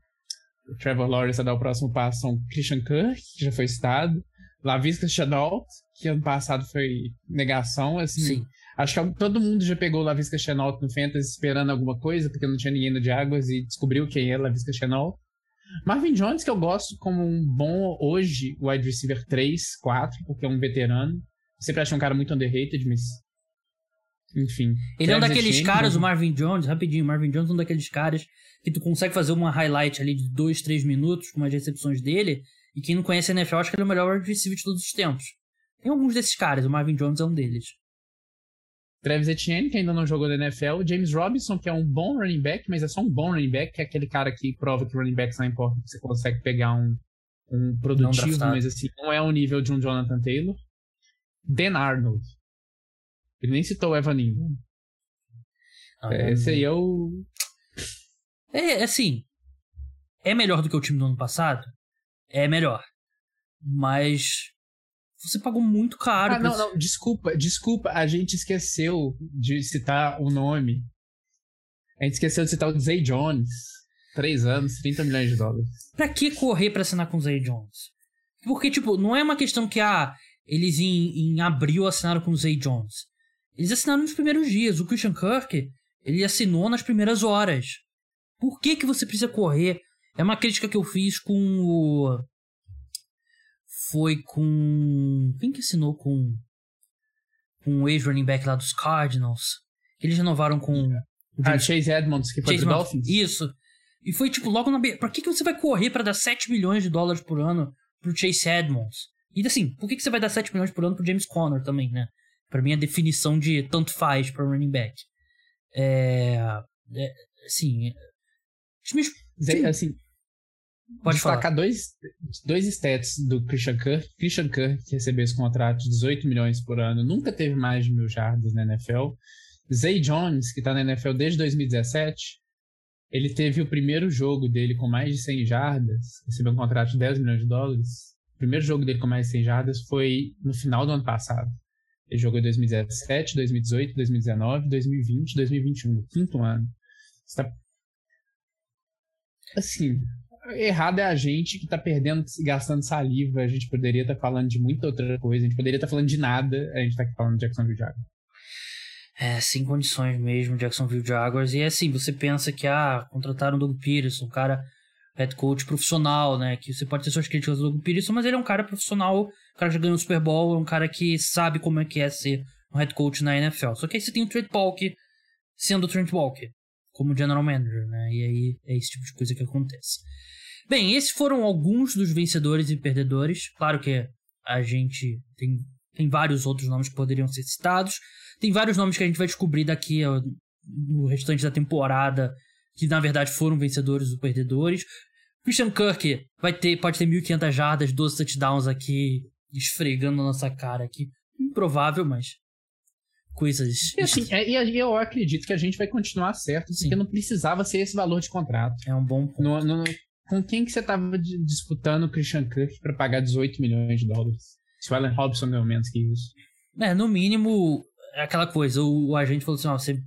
o, Trevor Lawrence a dar o próximo passo são Christian Kirk, que já foi citado, Lavisca Chenault, que ano passado foi negação, assim.
Sim.
Acho que todo mundo já pegou Lavisca Chenault no Fantasy esperando alguma coisa, porque não tinha ninguém no Jaguars e descobriu quem é Lavisca Chenault. Marvin Jones, que eu gosto como um bom, hoje, wide receiver 3, 4, porque é um veterano. Sempre achei um cara muito underrated, mas. Enfim.
Ele é um daqueles caras, o Marvin Jones, rapidinho, Marvin Jones é um daqueles caras que tu consegue fazer uma highlight ali de 2, 3 minutos com umas recepções dele. E quem não conhece a NFL acha que ele é o melhor receiver de todos os tempos. Tem alguns desses caras, o Marvin Jones é um deles.
Travis Etienne, que ainda não jogou na NFL, James Robinson, que é um bom running back, mas é só um bom running back, que é aquele cara que prova que running backs não importa, você consegue pegar um, um produtivo, mas assim, não é o nível de um Jonathan Taylor. Dan Arnold. Ele nem citou o Evan Ingram. Ah, é, esse aí é o...
É, assim, é melhor do que o time do ano passado? É melhor. Mas você pagou muito caro.
Ah, não, não, desculpa, desculpa, a gente esqueceu de citar o nome. A gente esqueceu de citar o Zay Jones. Três anos, 30 milhões de dólares.
Pra que correr pra assinar com o Zay Jones? Porque, tipo, não é uma questão que, ah, eles em, em abril assinaram com o Zay Jones. Eles assinaram nos primeiros dias. O Christian Kirk, ele assinou nas primeiras horas. Por que que você precisa correr? É uma crítica que eu fiz com o foi com. Quem que assinou com. Com o ex-running back lá dos Cardinals? Eles renovaram com.
Ah, Chase Edmonds, que foi Chase do Dolphins?
Isso. E foi tipo logo na. Pra que, que você vai correr para dar 7 milhões de dólares por ano pro Chase Edmonds? E assim, por que, que você vai dar 7 milhões por ano pro James Conner também, né? Pra mim, a definição de tanto faz pra running back. É. é assim. Times,
time, assim, Pode destacar falar. dois, dois stats do Christian Kirk. Christian Kirk, que recebeu esse contrato de 18 milhões por ano, nunca teve mais de mil jardas na NFL. Zay Jones, que está na NFL desde 2017, ele teve o primeiro jogo dele com mais de 100 jardas, recebeu um contrato de 10 milhões de dólares. O primeiro jogo dele com mais de 100 jardas foi no final do ano passado. Ele jogou em 2017, 2018, 2019, 2020, 2021, quinto ano. Está... Assim, errado é a gente que tá perdendo, gastando saliva. A gente poderia estar tá falando de muita outra coisa. A gente poderia estar tá falando de nada. A gente tá aqui falando de Jacksonville Jaguars.
É, sem condições mesmo, Jacksonville Jaguars. E assim, você pensa que, ah, contrataram o Doug Peterson, um cara head coach profissional, né? Que você pode ter suas críticas do Doug mas ele é um cara profissional, um cara que já ganhou o Super Bowl, é um cara que sabe como é que é ser um head coach na NFL. Só que aí você tem o Trent Balk sendo o Trent Balk como general manager, né? E aí é esse tipo de coisa que acontece. Bem, esses foram alguns dos vencedores e perdedores. Claro que a gente tem, tem vários outros nomes que poderiam ser citados. Tem vários nomes que a gente vai descobrir daqui no restante da temporada que na verdade foram vencedores ou perdedores. Christian Kirk vai ter, pode ter 1.500 jardas, 12 touchdowns aqui, esfregando na nossa cara aqui. Improvável, mas coisas.
E assim, é, e eu acredito que a gente vai continuar certo, Sim. porque não precisava ser esse valor de contrato.
É um bom ponto.
No, no, com quem que você estava disputando o Christian Kirk para pagar 18 milhões de dólares? Se o Allen Robson ganhou menos que isso.
É, no mínimo, é aquela coisa, o, o agente falou assim, ó, você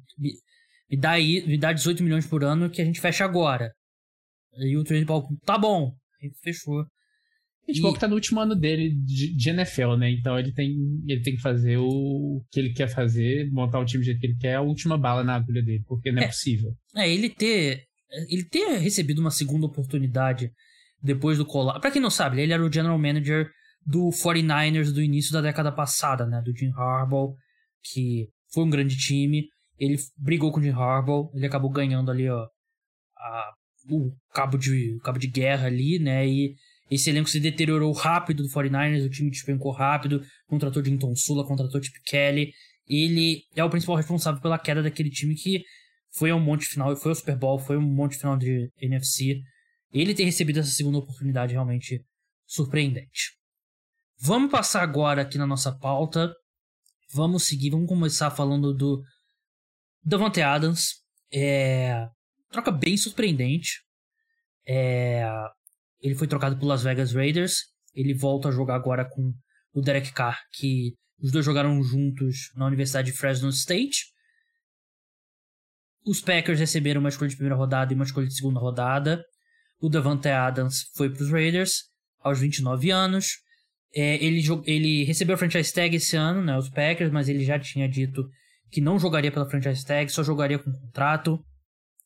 me, dá aí, me dá 18 milhões por ano que a gente fecha agora. E o Trent Ball, tá bom. fechou.
E, tipo, e... tá no último ano dele de, de, NFL, né? Então ele tem, ele tem que fazer o que ele quer fazer, montar o time do jeito que ele quer, a última bala na agulha dele, porque não é, é possível.
É, ele ter. Ele ter recebido uma segunda oportunidade depois do colar. Pra quem não sabe, ele era o general manager do 49ers do início da década passada, né? Do Jim Harbaugh, que foi um grande time. Ele brigou com o Jim Harbaugh, ele acabou ganhando ali, ó, a, o cabo de, o cabo de guerra ali, né? E esse elenco se deteriorou rápido do 49ers, o time despencou rápido, contratou Jinton Sula, contratou Chip Kelly. Ele é o principal responsável pela queda daquele time que foi ao monte final, foi ao Super Bowl, foi um monte final de NFC. Ele ter recebido essa segunda oportunidade realmente surpreendente. Vamos passar agora aqui na nossa pauta. Vamos seguir, vamos começar falando do Davante Adams. É... Troca bem surpreendente. É... Ele foi trocado por Las Vegas Raiders. Ele volta a jogar agora com o Derek Carr, que os dois jogaram juntos na Universidade de Fresno State. Os Packers receberam uma escolha de primeira rodada e uma escolha de segunda rodada. O Davante Adams foi para os Raiders aos 29 anos. É, ele, ele recebeu a franchise tag esse ano, né, os Packers, mas ele já tinha dito que não jogaria pela franchise tag, só jogaria com contrato.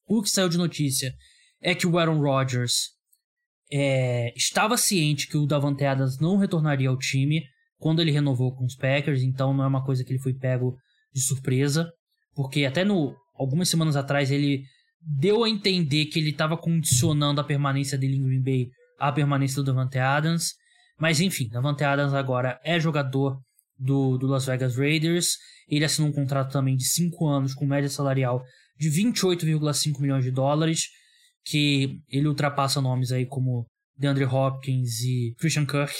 O que saiu de notícia é que o Aaron Rodgers é, estava ciente que o Davante Adams não retornaria ao time quando ele renovou com os Packers, então não é uma coisa que ele foi pego de surpresa, porque até no algumas semanas atrás ele deu a entender que ele estava condicionando a permanência dele em Green Bay à permanência do Davante Adams, mas enfim, Davante Adams agora é jogador do, do Las Vegas Raiders, ele assinou um contrato também de 5 anos com média salarial de 28,5 milhões de dólares, que ele ultrapassa nomes aí como DeAndre Hopkins e Christian Kirk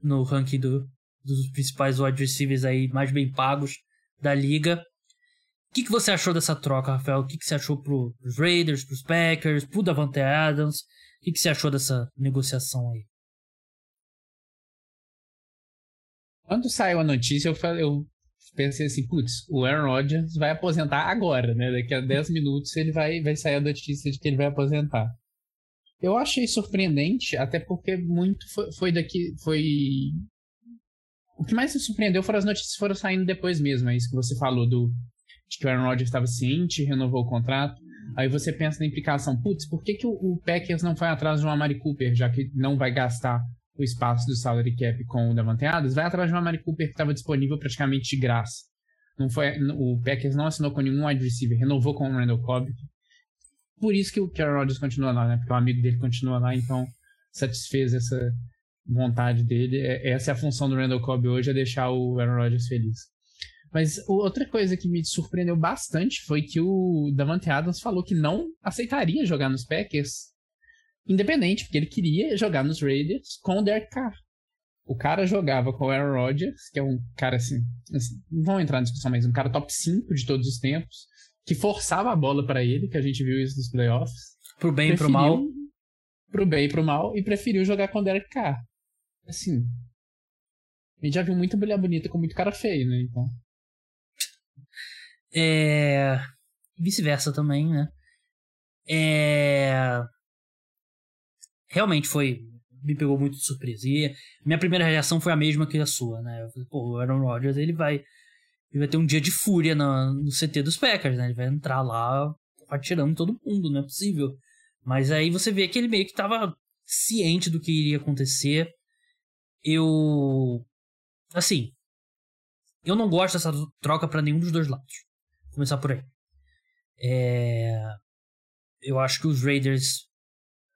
no ranking do, dos principais wide receivers aí mais bem pagos da liga. O que, que você achou dessa troca, Rafael? O que, que você achou pro, pros Raiders, pros Packers, pro Davante Adams? O que, que você achou dessa negociação aí?
Quando saiu a notícia, eu, falei, eu pensei assim, putz, o Aaron Rodgers vai aposentar agora, né? Daqui a 10 minutos ele vai, vai sair a notícia de que ele vai aposentar. Eu achei surpreendente, até porque muito foi, foi daqui. Foi. O que mais me surpreendeu foram as notícias que foram saindo depois mesmo. É isso que você falou do de que o Aaron Rodgers estava ciente, renovou o contrato. Aí você pensa na implicação, putz, por que, que o, o Packers não foi atrás de uma Amari Cooper, já que não vai gastar o espaço do salary cap com o Davante Adams, vai atrás de uma Mari Cooper que estava disponível praticamente de graça. Não foi, o Packers não assinou com nenhum wide receiver, renovou com o Randall Cobb. Por isso que o Karen Rodgers continua lá, né? Porque o amigo dele continua lá, então satisfez essa vontade dele. É, essa é a função do Randall Cobb hoje, é deixar o Aaron Rodgers feliz. Mas outra coisa que me surpreendeu bastante foi que o Davante Adams falou que não aceitaria jogar nos Packers independente, porque ele queria jogar nos Raiders com o Derek Carr. O cara jogava com o Aaron Rodgers, que é um cara assim, assim não vamos entrar na discussão, mas um cara top 5 de todos os tempos, que forçava a bola para ele, que a gente viu isso nos playoffs.
Pro bem e pro mal.
Pro bem e pro mal, e preferiu jogar com o Derek Carr. Assim, a gente já viu muita mulher bonita com muito cara feio, né? Então.
É. Vice-versa também, né? É realmente foi. Me pegou muito de surpresa. E minha primeira reação foi a mesma que a sua, né? Pô, o Aaron Rodgers, ele vai. Ele vai ter um dia de fúria no, no CT dos Packers, né? Ele vai entrar lá atirando todo mundo, não é possível. Mas aí você vê que ele meio que tava ciente do que iria acontecer. Eu. Assim. Eu não gosto dessa troca para nenhum dos dois lados. Vou começar por aí. É... Eu acho que os Raiders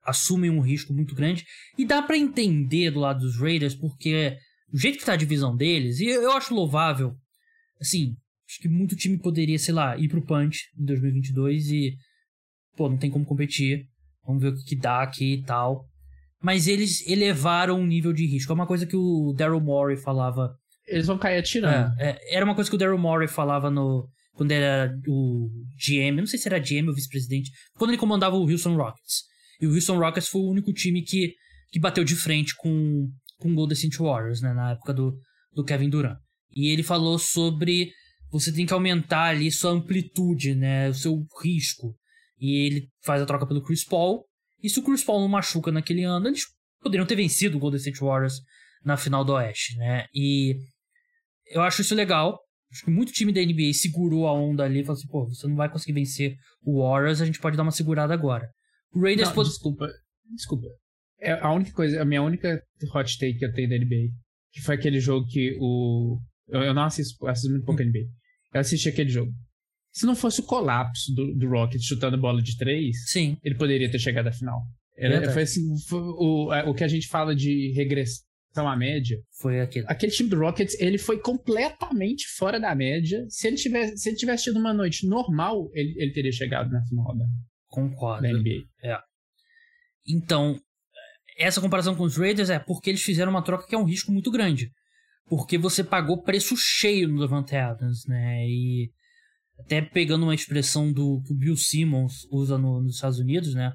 assumem um risco muito grande. E dá para entender do lado dos Raiders, porque o jeito que tá a divisão deles, e eu acho louvável, assim, acho que muito time poderia, sei lá, ir pro punch em 2022 e, pô, não tem como competir. Vamos ver o que, que dá aqui e tal. Mas eles elevaram o nível de risco. É uma coisa que o Daryl Morey falava.
Eles vão cair atirando.
É, é, era uma coisa que o Daryl Morey falava no. Quando era o GM, não sei se era GM ou vice-presidente, quando ele comandava o Houston Rockets. E o Houston Rockets foi o único time que, que bateu de frente com, com o Golden State Warriors, né? Na época do, do Kevin Durant. E ele falou sobre você tem que aumentar ali sua amplitude, né? O seu risco. E ele faz a troca pelo Chris Paul. E se o Chris Paul não machuca naquele ano, eles poderiam ter vencido o Golden State Warriors na final do Oeste, né? E eu acho isso legal. Acho que muito time da NBA segurou a onda ali e falou assim: pô, você não vai conseguir vencer o Warriors, a gente pode dar uma segurada agora.
Raiders. Não. Desculpa, desculpa. É a única coisa, a minha única hot take que eu tenho da NBA, que foi aquele jogo que o. Eu, eu não assisto, assisto muito pouco hum. NBA. Eu assisti aquele jogo. Se não fosse o colapso do, do Rocket chutando bola de três,
Sim.
ele poderia ter chegado à final. Era, foi assim, foi o, o que a gente fala de regressão à média.
Foi aquele.
Aquele time do Rockets, ele foi completamente fora da média. Se ele tivesse, se ele tivesse tido uma noite normal, ele, ele teria chegado na final da,
Concordo.
da NBA.
É. Então, essa comparação com os Raiders é porque eles fizeram uma troca que é um risco muito grande. Porque você pagou preço cheio no Levante Adams, né? E até pegando uma expressão do que o Bill Simmons usa no, nos Estados Unidos, né?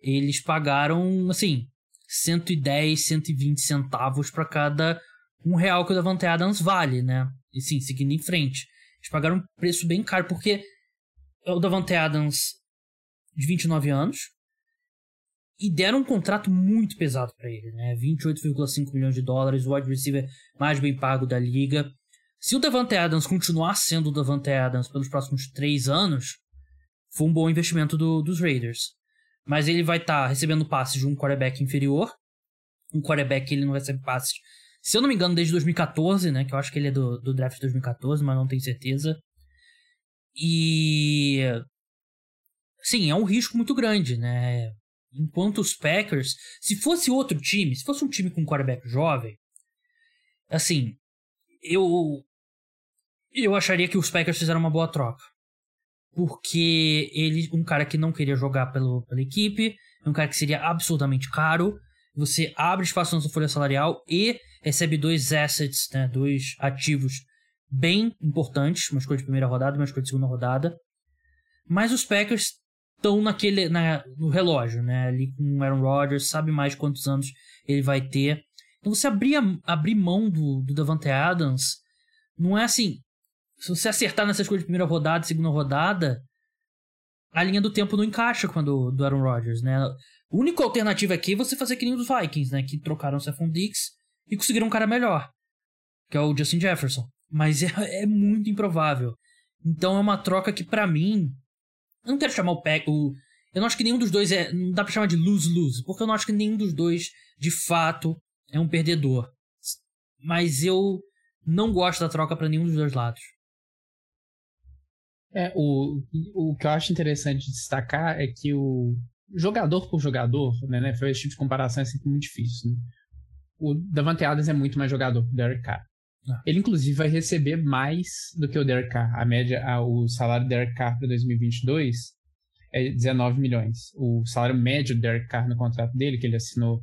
Eles pagaram, assim, 110, 120 centavos para cada um real que o Davante Adams vale, né? E sim, seguindo em frente. Eles pagaram um preço bem caro, porque o Davante Adams de 29 anos e deram um contrato muito pesado para ele, né? 28,5 milhões de dólares, o wide receiver mais bem pago da liga. Se o Davante Adams continuar sendo o Davante Adams pelos próximos três anos, foi um bom investimento do, dos Raiders. Mas ele vai estar tá recebendo passes de um quarterback inferior. Um quarterback que ele não recebe passes, se eu não me engano, desde 2014, né? Que eu acho que ele é do, do draft de 2014, mas não tenho certeza. E. Sim, é um risco muito grande, né? Enquanto os Packers, se fosse outro time, se fosse um time com um quarterback jovem, assim, eu eu acharia que os Packers fizeram uma boa troca. Porque ele, um cara que não queria jogar pelo, pela equipe, um cara que seria absurdamente caro, você abre espaço na sua folha salarial e recebe dois assets, né, dois ativos bem importantes, uma escolha de primeira rodada, uma escolha de segunda rodada. Mas os Packers estão naquele na, no relógio, né, ali com o Aaron Rodgers, sabe mais quantos anos ele vai ter. Então você abrir, abrir mão do, do Davante Adams não é assim, se você acertar nessas coisas de primeira rodada, segunda rodada, a linha do tempo não encaixa com a do, do Aaron Rodgers, né? A única alternativa aqui é você fazer que nem os Vikings, né? Que trocaram o Stephon Diggs e conseguiram um cara melhor, que é o Justin Jefferson. Mas é, é muito improvável. Então é uma troca que, para mim, eu não quero chamar o Pack. O, eu não acho que nenhum dos dois é. Não dá pra chamar de lose-lose, porque eu não acho que nenhum dos dois, de fato, é um perdedor. Mas eu não gosto da troca para nenhum dos dois lados.
É, o, o que eu acho interessante de destacar é que o jogador por jogador, né, né foi esse tipo de comparação é sempre muito difícil. Né? O Davante Adams é muito mais jogador que o Derek Carr. Ah. Ele, inclusive, vai receber mais do que o Derek Carr. A média, a, o salário do Derek Carr para 2022 é 19 milhões. O salário médio do Derek Carr no contrato dele, que ele assinou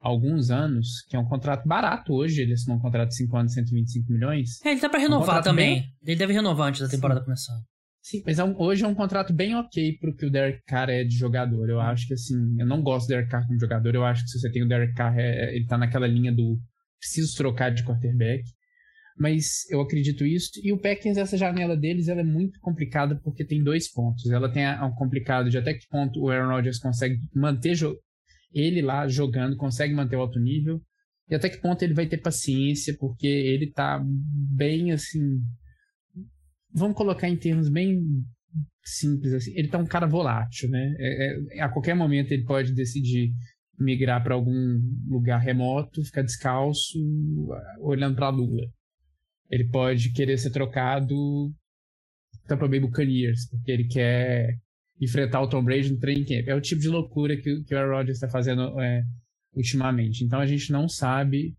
há alguns anos, que é um contrato barato hoje, ele assinou um contrato de 5 anos, 125 milhões.
É, ele tá para renovar é um também. Bem... Ele deve renovar antes da temporada Sim. começar.
Sim, mas é um, hoje é um contrato bem ok pro que o Derek Carr é de jogador. Eu acho que assim, eu não gosto do Derek Carr como jogador. Eu acho que se você tem o Derek Carr, é, ele tá naquela linha do preciso trocar de quarterback. Mas eu acredito isso. E o Packers, essa janela deles, ela é muito complicada porque tem dois pontos. Ela tem um complicado de até que ponto o Aaron Rodgers consegue manter ele lá jogando, consegue manter o alto nível. E até que ponto ele vai ter paciência, porque ele tá bem assim vamos colocar em termos bem simples assim, ele tá um cara volátil, né? É, é, a qualquer momento ele pode decidir migrar para algum lugar remoto, ficar descalço, olhando para a lua. Ele pode querer ser trocado Tampa Bay Buccaneers, porque ele quer enfrentar o Tom Brady no training camp. É o tipo de loucura que, que o Aaron Rodgers está fazendo é, ultimamente. Então a gente não sabe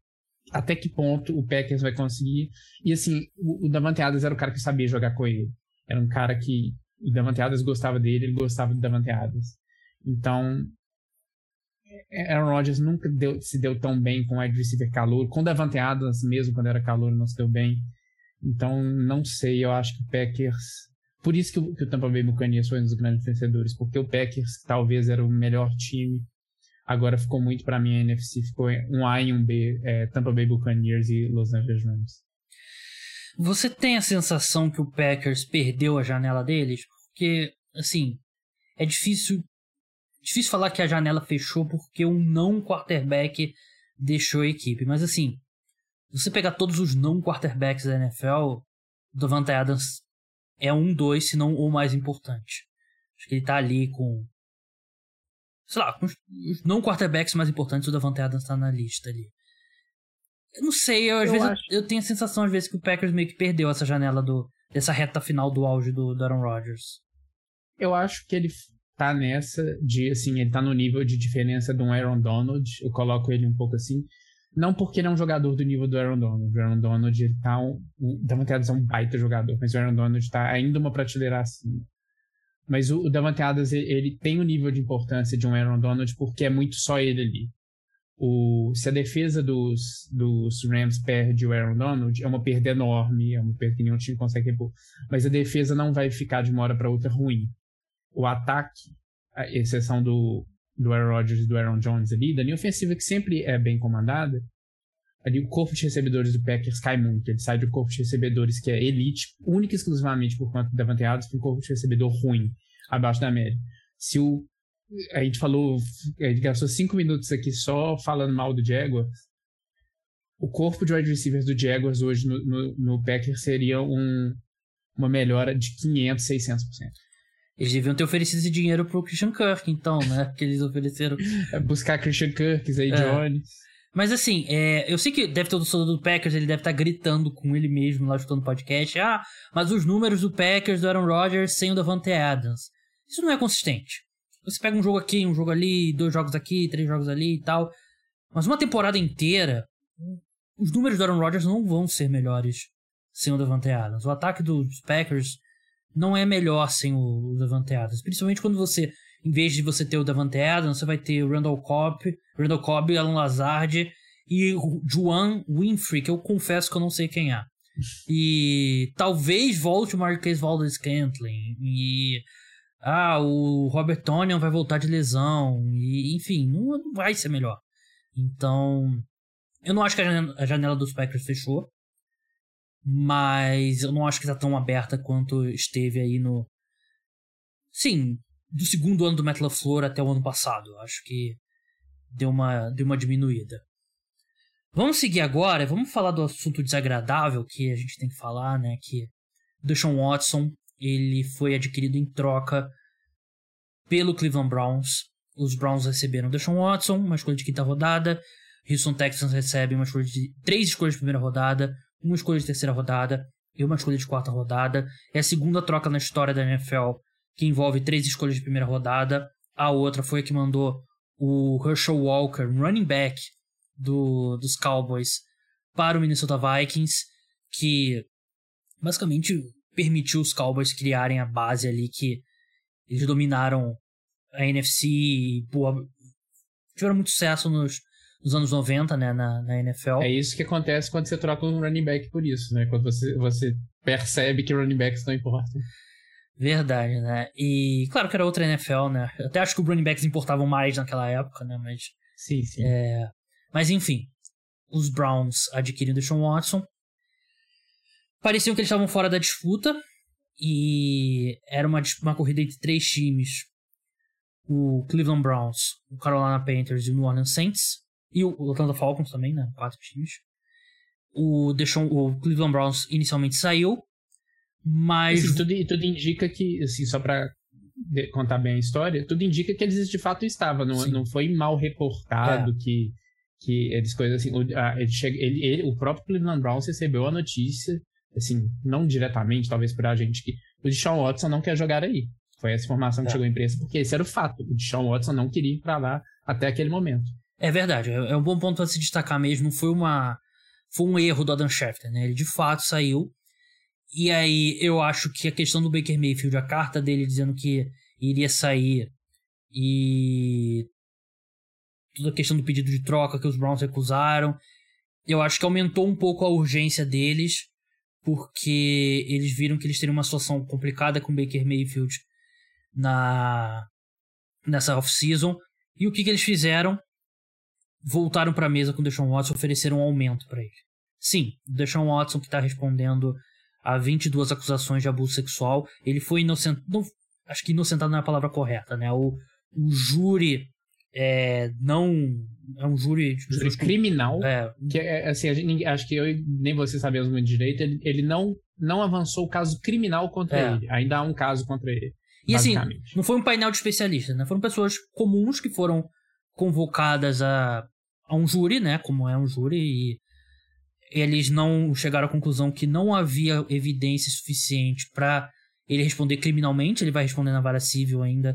até que ponto o Packers vai conseguir. E assim, o, o Davante Adams era o cara que sabia jogar com ele. Era um cara que o Davante Adams gostava dele, ele gostava do Davante Adams. Então, Aaron Rodgers nunca deu, se deu tão bem com o wide receiver calor. Com o Davante Adams, mesmo quando era calor, não se deu bem. Então, não sei, eu acho que o Packers... Por isso que o, que o Tampa Bay Buccaneers foi um dos grandes vencedores, porque o Packers talvez era o melhor time Agora ficou muito para mim a NFC, ficou um A e um B, é, Tampa Bay Buccaneers e Los Angeles Rams.
Você tem a sensação que o Packers perdeu a janela deles? Porque, assim, é difícil difícil falar que a janela fechou porque um não quarterback deixou a equipe. Mas assim, se você pegar todos os não quarterbacks da NFL, o Davante Adams é um, dois, se não o mais importante. Acho que ele tá ali com. Sei lá, com os não quarterbacks mais importantes, o Davante Adams tá na lista ali. Eu não sei, eu, às eu vezes acho... eu, eu, tenho a sensação, às vezes, que o Packers meio que perdeu essa janela do, dessa reta final do auge do, do Aaron Rodgers.
Eu acho que ele tá nessa de, assim, ele tá no nível de diferença de um Aaron Donald. Eu coloco ele um pouco assim. Não porque ele é um jogador do nível do Aaron Donald. O Aaron Donald, ele tá um. Davante Adams é um baita jogador, mas o Aaron Donald tá ainda uma prateleira acima. Mas o, o Davante Adams, ele, ele tem o um nível de importância de um Aaron Donald porque é muito só ele ali. O, se a defesa dos, dos Rams perde o Aaron Donald, é uma perda enorme, é uma perda que nenhum time consegue repor. Mas a defesa não vai ficar de uma hora para outra ruim o ataque, a exceção do, do Aaron Rodgers e do Aaron Jones ali, da linha ofensiva que sempre é bem comandada, ali o corpo de recebedores do Packers cai muito. Ele sai do corpo de recebedores que é elite, única e exclusivamente por conta do Davante Adams, para um corpo de recebedor ruim, abaixo da média. Se o a gente falou, a gente gastou cinco minutos aqui só falando mal do Jaguars. O corpo de wide receivers do Jaguars hoje no, no, no Packers seria um, uma melhora de 500, 600%.
Eles deviam ter oferecido esse dinheiro pro Christian Kirk, então, né? Que eles ofereceram.
É buscar Christian Kirk, Zay é. Jones.
Mas assim, é, eu sei que deve ter o torcedor do Packers, ele deve estar tá gritando com ele mesmo lá escutando o podcast. Ah, mas os números do Packers do Aaron Rodgers sem o Davante Adams. Isso não é consistente. Você pega um jogo aqui, um jogo ali, dois jogos aqui, três jogos ali e tal. Mas uma temporada inteira, os números do Aaron Rodgers não vão ser melhores sem o Davante Adams. O ataque dos Packers não é melhor sem o, Davante Adams. Principalmente quando você, em vez de você ter o Davante Adams, você vai ter o Randall Cobb, Randall Cobb, Alan Lazard e o Juan Winfrey, que eu confesso que eu não sei quem é. E talvez volte o Marquês Valdez Scantling. E ah, o Robert Tonian vai voltar de lesão. E enfim, não, não vai ser melhor. Então, eu não acho que a janela, a janela dos Packers fechou mas eu não acho que está tão aberta quanto esteve aí no. Sim, do segundo ano do Metal LaFleur até o ano passado. Acho que deu uma, deu uma diminuída. Vamos seguir agora, vamos falar do assunto desagradável que a gente tem que falar, né? Que Deshaun Watson ele foi adquirido em troca pelo Cleveland Browns. Os Browns receberam Deshaun Watson, uma escolha de quinta rodada. Houston Texans recebe uma escolha de três escolhas de primeira rodada, uma escolha de terceira rodada e uma escolha de quarta rodada. É a segunda troca na história da NFL que envolve três escolhas de primeira rodada. A outra foi a que mandou o Herschel Walker, running back do, dos Cowboys, para o Minnesota Vikings, que basicamente permitiu os Cowboys criarem a base ali que eles dominaram a NFC e pô, tiveram muito sucesso nos nos anos 90, né, na, na NFL.
É isso que acontece quando você troca um running back por isso, né? Quando você, você percebe que running backs não importam.
Verdade, né? E claro que era outra NFL, né? Eu até acho que os running backs importavam mais naquela época, né? Mas.
Sim, sim.
É... Mas enfim, os Browns adquiriram o Sean Watson. Pareciam que eles estavam fora da disputa. E era uma, uma corrida entre três times: o Cleveland Browns, o Carolina Panthers e o New Orleans Saints. E o Atlanta Falcons também, né? Quatro times. O, Deshaun, o Cleveland Browns inicialmente saiu, mas.
Assim, tudo, tudo indica que, assim, só pra contar bem a história, tudo indica que eles de fato estavam. Não, não foi mal reportado é. que, que eles coisas assim. O, a, ele chega, ele, ele, o próprio Cleveland Browns recebeu a notícia, assim, não diretamente, talvez pra gente, que o Deshaun Watson não quer jogar aí. Foi essa informação que é. chegou à imprensa, porque esse era o fato. O Deshaun Watson não queria ir pra lá até aquele momento.
É verdade, é, é um bom ponto para se destacar mesmo. Foi uma foi um erro do Adam Schefter, né? Ele de fato saiu. E aí eu acho que a questão do Baker Mayfield, a carta dele dizendo que iria sair e toda a questão do pedido de troca que os Browns recusaram, eu acho que aumentou um pouco a urgência deles, porque eles viram que eles teriam uma situação complicada com o Baker Mayfield na nessa off-season. E o que, que eles fizeram? Voltaram para a mesa com o Deshaun Watson e ofereceram um aumento para ele. Sim, o Deshaun Watson que está respondendo a 22 acusações de abuso sexual, ele foi inocente, não, acho que inocentado não é a palavra correta, né? O, o júri é, não. É um júri.
Júri criminal.
É,
Que é, assim, a gente- acho que eu e nem você sabemos muito direito. Ele, ele não, não avançou o caso criminal contra
É.
ele. Ainda há um caso contra ele.
E assim, não foi um painel de especialistas, né? Foram pessoas comuns que foram convocadas a, a um júri, né? Como é um júri, e eles não chegaram à conclusão que não havia evidência suficiente para ele responder criminalmente. Ele vai responder na vara civil ainda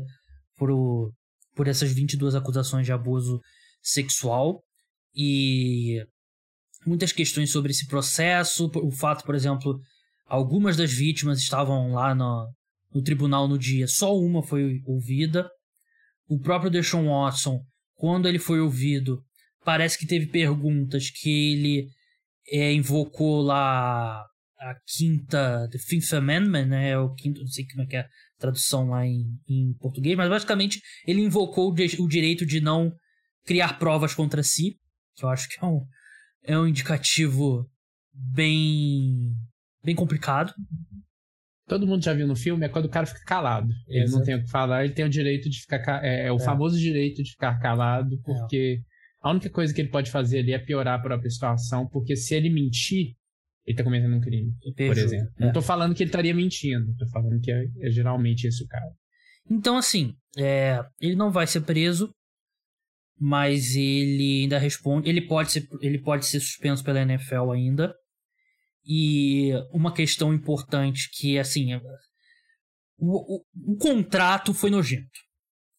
por, o- por essas 22 acusações de abuso sexual. E muitas questões sobre esse processo, o fato, por exemplo, algumas das vítimas estavam lá no, no tribunal no dia, só uma foi ouvida. O próprio Deshaun Watson, quando ele foi ouvido, parece que teve perguntas que ele é, invocou lá a quinta, the Fifth Amendment, né? O quinto, não sei como é que é a tradução lá em, em português, mas basicamente ele invocou o direito de não criar provas contra si, que eu acho que é um, é um indicativo bem, bem complicado.
Todo mundo já viu no filme, é quando o cara fica calado. Ele
Exato.
não tem o que falar, ele tem o direito de ficar. ca- É, é o
É.
famoso direito de ficar calado, porque a única coisa que ele pode fazer ali é piorar a própria situação, porque se ele mentir, ele tá cometendo um crime, por
Pejo.
exemplo.
É.
Não tô falando que ele estaria mentindo, tô falando que é, é geralmente esse o caso.
Então, assim, é, ele não vai ser preso, mas ele ainda responde. Ele pode ser, ele pode ser suspenso pela NFL ainda. E uma questão importante que, assim, é- o, o, o contrato foi nojento.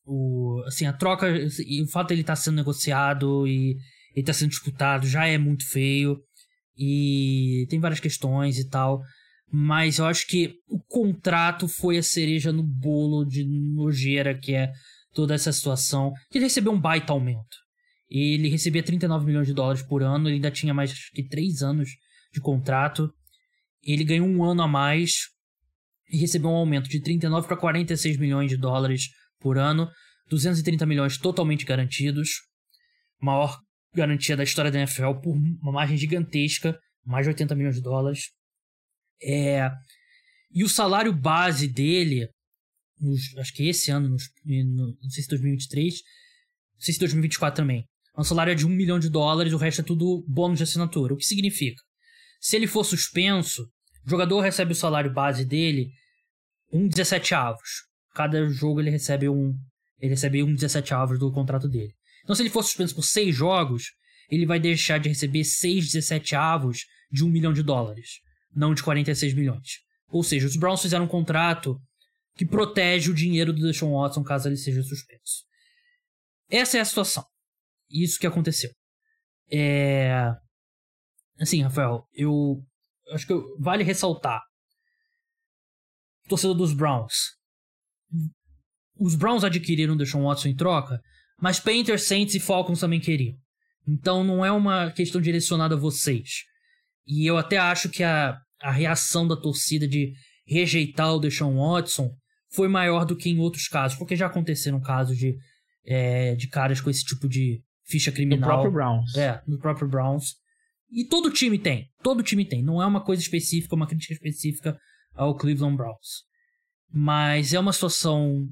O, assim, a troca, e o fato de ele estar sendo negociado e ele estar sendo disputado já é muito feio. E tem várias questões e tal. Mas eu acho que o contrato foi a cereja no bolo de nojeira que é toda essa situação. Ele recebeu um baita aumento. Ele recebia 39 milhões de dólares por ano, ele ainda tinha mais acho que 3 anos de contrato. Ele ganhou um ano a mais e recebeu um aumento de 39 para 46 milhões de dólares por ano, 230 milhões totalmente garantidos. Maior garantia da história da NFL por uma margem gigantesca, mais de 80 milhões de dólares. É, e o salário base dele, nos- acho que esse ano, nos- no- não sei se 2023, não sei se 2024 também, é um salário de 1 milhão de dólares, o resto é tudo bônus de assinatura. O que significa? Se ele for suspenso, o jogador recebe o salário base dele um 17 avos. Cada jogo ele recebe um ele recebe um 17 avos do contrato dele. Então se ele for suspenso por seis jogos, ele vai deixar de receber 6 17 avos de 1 milhão de dólares, não de 46 milhões. Ou seja, os Browns fizeram um contrato que protege o dinheiro do Deshaun Watson caso ele seja suspenso. Essa é a situação. Isso que aconteceu. É... Assim, Rafael, eu acho que eu- vale ressaltar. Torcedor dos Browns. Os Browns adquiriram o Deshaun Watson em troca, mas Panthers, Saints e Falcons também queriam. Então não é uma questão direcionada a vocês. E eu até acho que a, a reação da torcida de rejeitar o Deshaun Watson foi maior do que em outros casos, porque já aconteceram casos de, é, de caras com esse tipo de ficha
No
criminal.
próprio Browns.
É, no próprio Browns. E todo time tem. Todo time tem. Não é uma coisa específica, uma crítica específica ao Cleveland Browns. Mas é uma situação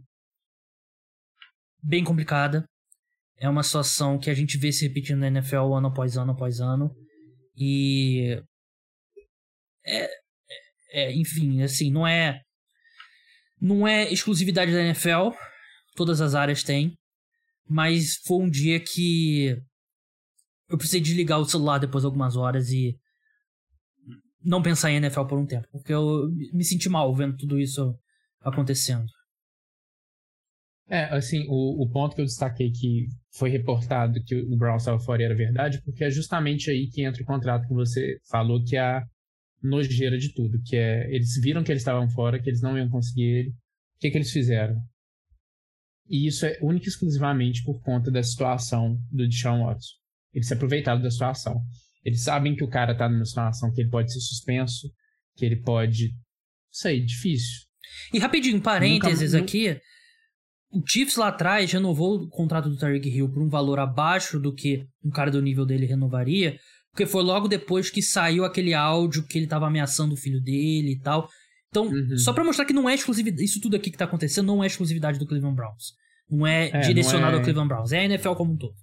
bem complicada. É uma situação que a gente vê se repetindo na NFL ano após ano após ano. E. É, é, enfim, assim, não é. Não é exclusividade da NFL. Todas as áreas têm. Mas foi um dia que eu precisei desligar o celular depois de algumas horas e não pensar em NFL por um tempo, porque eu me senti mal vendo tudo isso acontecendo.
É, assim, o, o ponto que eu destaquei que foi reportado que o Brown estava fora era verdade, porque é justamente aí que entra o contrato que você falou, que é a nojeira de tudo, que é, eles viram que eles estavam fora, que eles não iam conseguir ele, o que que eles fizeram? E isso é única e exclusivamente por conta da situação do Deshaun Watson. Eles se aproveitaram da situação. Eles sabem que o cara tá numa situação que ele pode ser suspenso, que ele pode... Isso aí, difícil.
E rapidinho, parênteses
Nunca-
aqui. O Chiefs lá atrás renovou o contrato do Tyreek Hill por um valor abaixo do que um cara do nível dele renovaria, porque foi logo depois que saiu aquele áudio que ele tava ameaçando o filho dele e tal. Então,
Uhum.
só pra mostrar que não é exclusividade, isso tudo aqui que tá acontecendo não é exclusividade do Cleveland Browns. Não é, é direcionado não é... ao Cleveland Browns, é a NFL como um todo.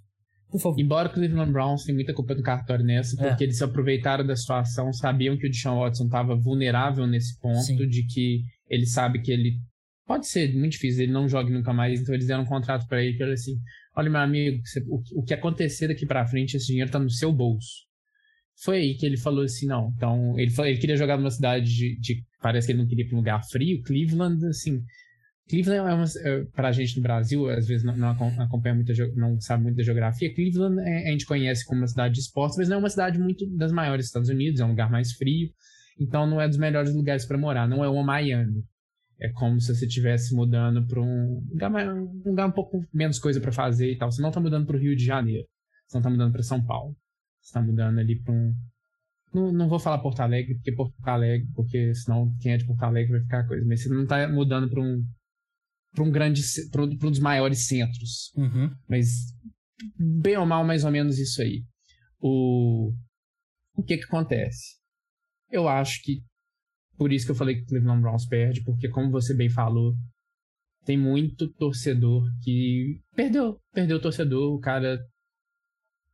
Por favor.
Embora o Cleveland Browns tenha muita culpa do cartório nessa, é. porque é. eles se aproveitaram da situação, sabiam que o Deshaun Watson estava vulnerável nesse ponto, Sim. de que ele sabe que ele pode ser muito difícil, ele não joga nunca mais, então eles deram um contrato para ele que era assim: olha, meu amigo, o, que acontecer daqui para frente, esse dinheiro tá no seu bolso. Foi aí que ele falou assim: não, então ele, falou, ele queria jogar numa cidade de, de, Parece que ele não queria ir pra um lugar frio, Cleveland, assim. Cleveland é uma, é, pra gente no Brasil, às vezes não, não acompanha muita, não sabe muito da geografia. Cleveland é, a gente conhece como uma cidade de esportes, mas não é uma cidade muito das maiores dos Estados Unidos, é um lugar mais frio. Então não é dos melhores lugares para morar, não é uma Miami. É como se você estivesse mudando para um lugar, um lugar um pouco menos coisa para fazer e tal. Você não está mudando para o Rio de Janeiro. Você não está mudando para São Paulo. Você está mudando ali para um. Não, não vou falar Porto Alegre, porque Porto Alegre, porque senão quem é de Porto Alegre vai ficar coisa. Mas você não está mudando para um para um grande para um dos maiores centros.
Uhum.
Mas bem ou mal mais ou menos isso aí. O o que que acontece? Eu acho que por isso que eu falei que o Cleveland Browns perde, porque como você bem falou, tem muito torcedor que perdeu, perdeu o torcedor, o cara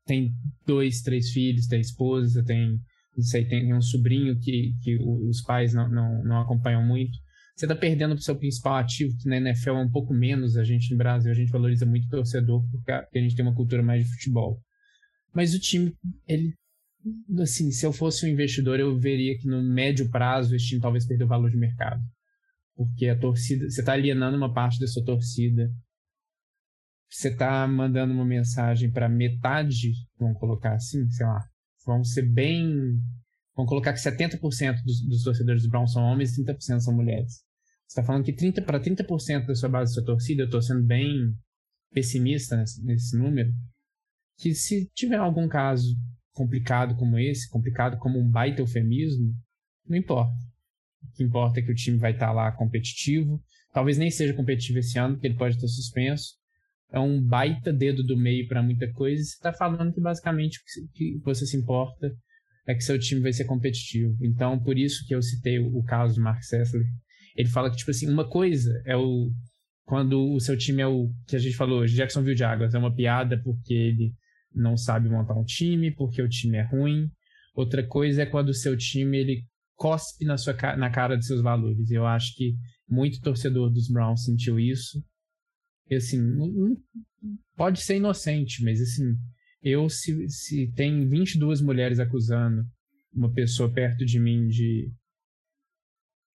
tem dois, três filhos, tem esposa, tem, não sei, tem um sobrinho que, que os pais não, não, não acompanham muito você está perdendo o seu principal ativo, que na NFL é um pouco menos. A gente no Brasil, a gente valoriza muito o torcedor, porque a gente tem uma cultura mais de futebol. Mas o time, ele. Assim, se eu fosse um investidor, eu veria que no médio prazo esse time talvez perdeu o valor de mercado. Porque a torcida. Você está alienando uma parte da sua torcida. Você está mandando uma mensagem para metade, vamos colocar assim, sei lá. Vamos ser bem Vamos colocar que 70% dos, dos torcedores do Brown são homens e 30% são mulheres. Você está falando que 30, para 30% da sua base da sua torcida, eu estou sendo bem pessimista nesse, nesse número, que se tiver algum caso complicado como esse, complicado como um baita eufemismo, não importa. O que importa é que o time vai estar tá lá competitivo. Talvez nem seja competitivo esse ano, porque ele pode estar suspenso. É um baita dedo do meio para muita coisa. E você está falando que basicamente o que você se importa é que seu time vai ser competitivo. Então, por isso que eu citei o, caso do Mark Sessler ele fala que, tipo assim, uma coisa é o. Quando o seu time é o que a gente falou, Jacksonville Jaguars, é uma piada porque ele não sabe montar um time, porque o time é ruim. Outra coisa é quando o seu time ele cospe na, sua, na cara de seus valores. Eu acho que muito torcedor dos Browns sentiu isso. E assim, pode ser inocente, mas assim, eu se, se tem 22 mulheres acusando uma pessoa perto de mim de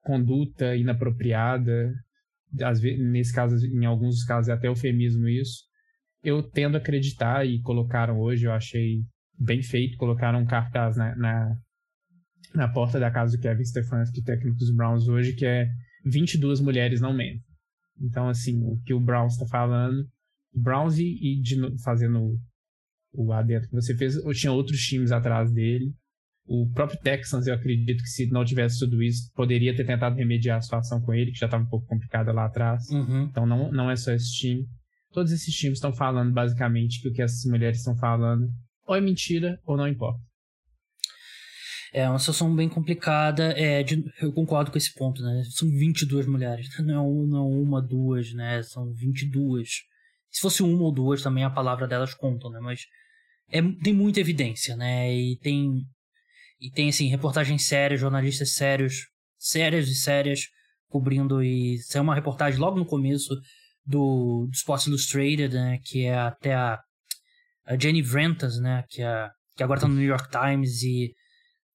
conduta inapropriada, às vezes, nesse caso, em alguns casos é até eufemismo isso. Eu tendo a acreditar e colocaram hoje, eu achei bem feito, colocaram um cartaz na, na, na porta da casa do Kevin Stefanski, técnico dos Browns hoje, que é 22 mulheres não mentem. Então, assim, o que o Browns está falando, Browns e, e de, fazendo o adentro que você fez, eu tinha outros times atrás dele, o próprio Texans, eu acredito que se não tivesse tudo isso, poderia ter tentado remediar a situação com ele, que já estava um pouco complicada lá atrás.
Uhum.
Então não, não é só esse time. Todos esses times estão falando basicamente que o que essas mulheres estão falando ou é mentira ou não importa.
É uma situação bem complicada. É, de, eu concordo com esse ponto, né? São 22 mulheres. Não é, uma, não é uma, duas, né? São 22. Se fosse uma ou duas, também a palavra delas conta, né? Mas é, tem muita evidência, né? E tem e tem, assim, reportagens sérias, jornalistas sérios, sérias e sérias, cobrindo. E saiu uma reportagem logo no começo do, do Sports Illustrated, né? Que é até a, a Jenny Vrentas, né? Que, é, que agora está no New York Times e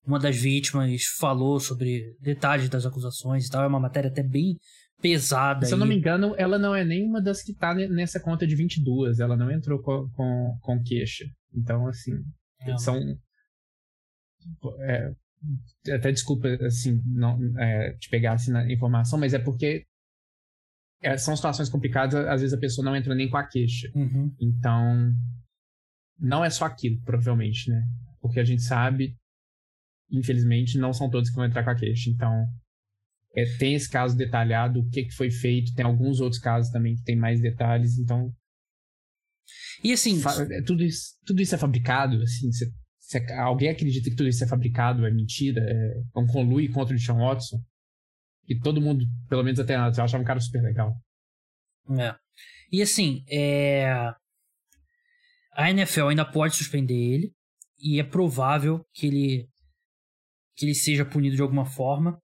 uma das vítimas falou sobre detalhes das acusações e tal. É uma matéria até bem pesada.
Se eu não me engano, ela não é nenhuma das que está nessa conta de 22. Ela não entrou com, com, com queixa. Então, assim, é, são é, até desculpa assim não é, te pegar assim na informação, mas é porque é, são situações complicadas, às vezes a pessoa não entra nem com a queixa.
Uhum.
Então, não é só aquilo, provavelmente, né? Porque a gente sabe, infelizmente, não são todos que vão entrar com a queixa. Então, é, tem esse caso detalhado, o que, que foi feito, tem alguns outros casos também que tem mais detalhes, então.
E assim.
É, tudo isso, tudo isso é fabricado, assim, você se alguém acredita que tudo isso é fabricado, é mentira, é, é um conluio contra o Sean Watson, e todo mundo, pelo menos até antes, achava um cara super legal.
É. E assim, é... a NFL ainda pode suspender ele. E é provável que ele que ele seja punido de alguma forma.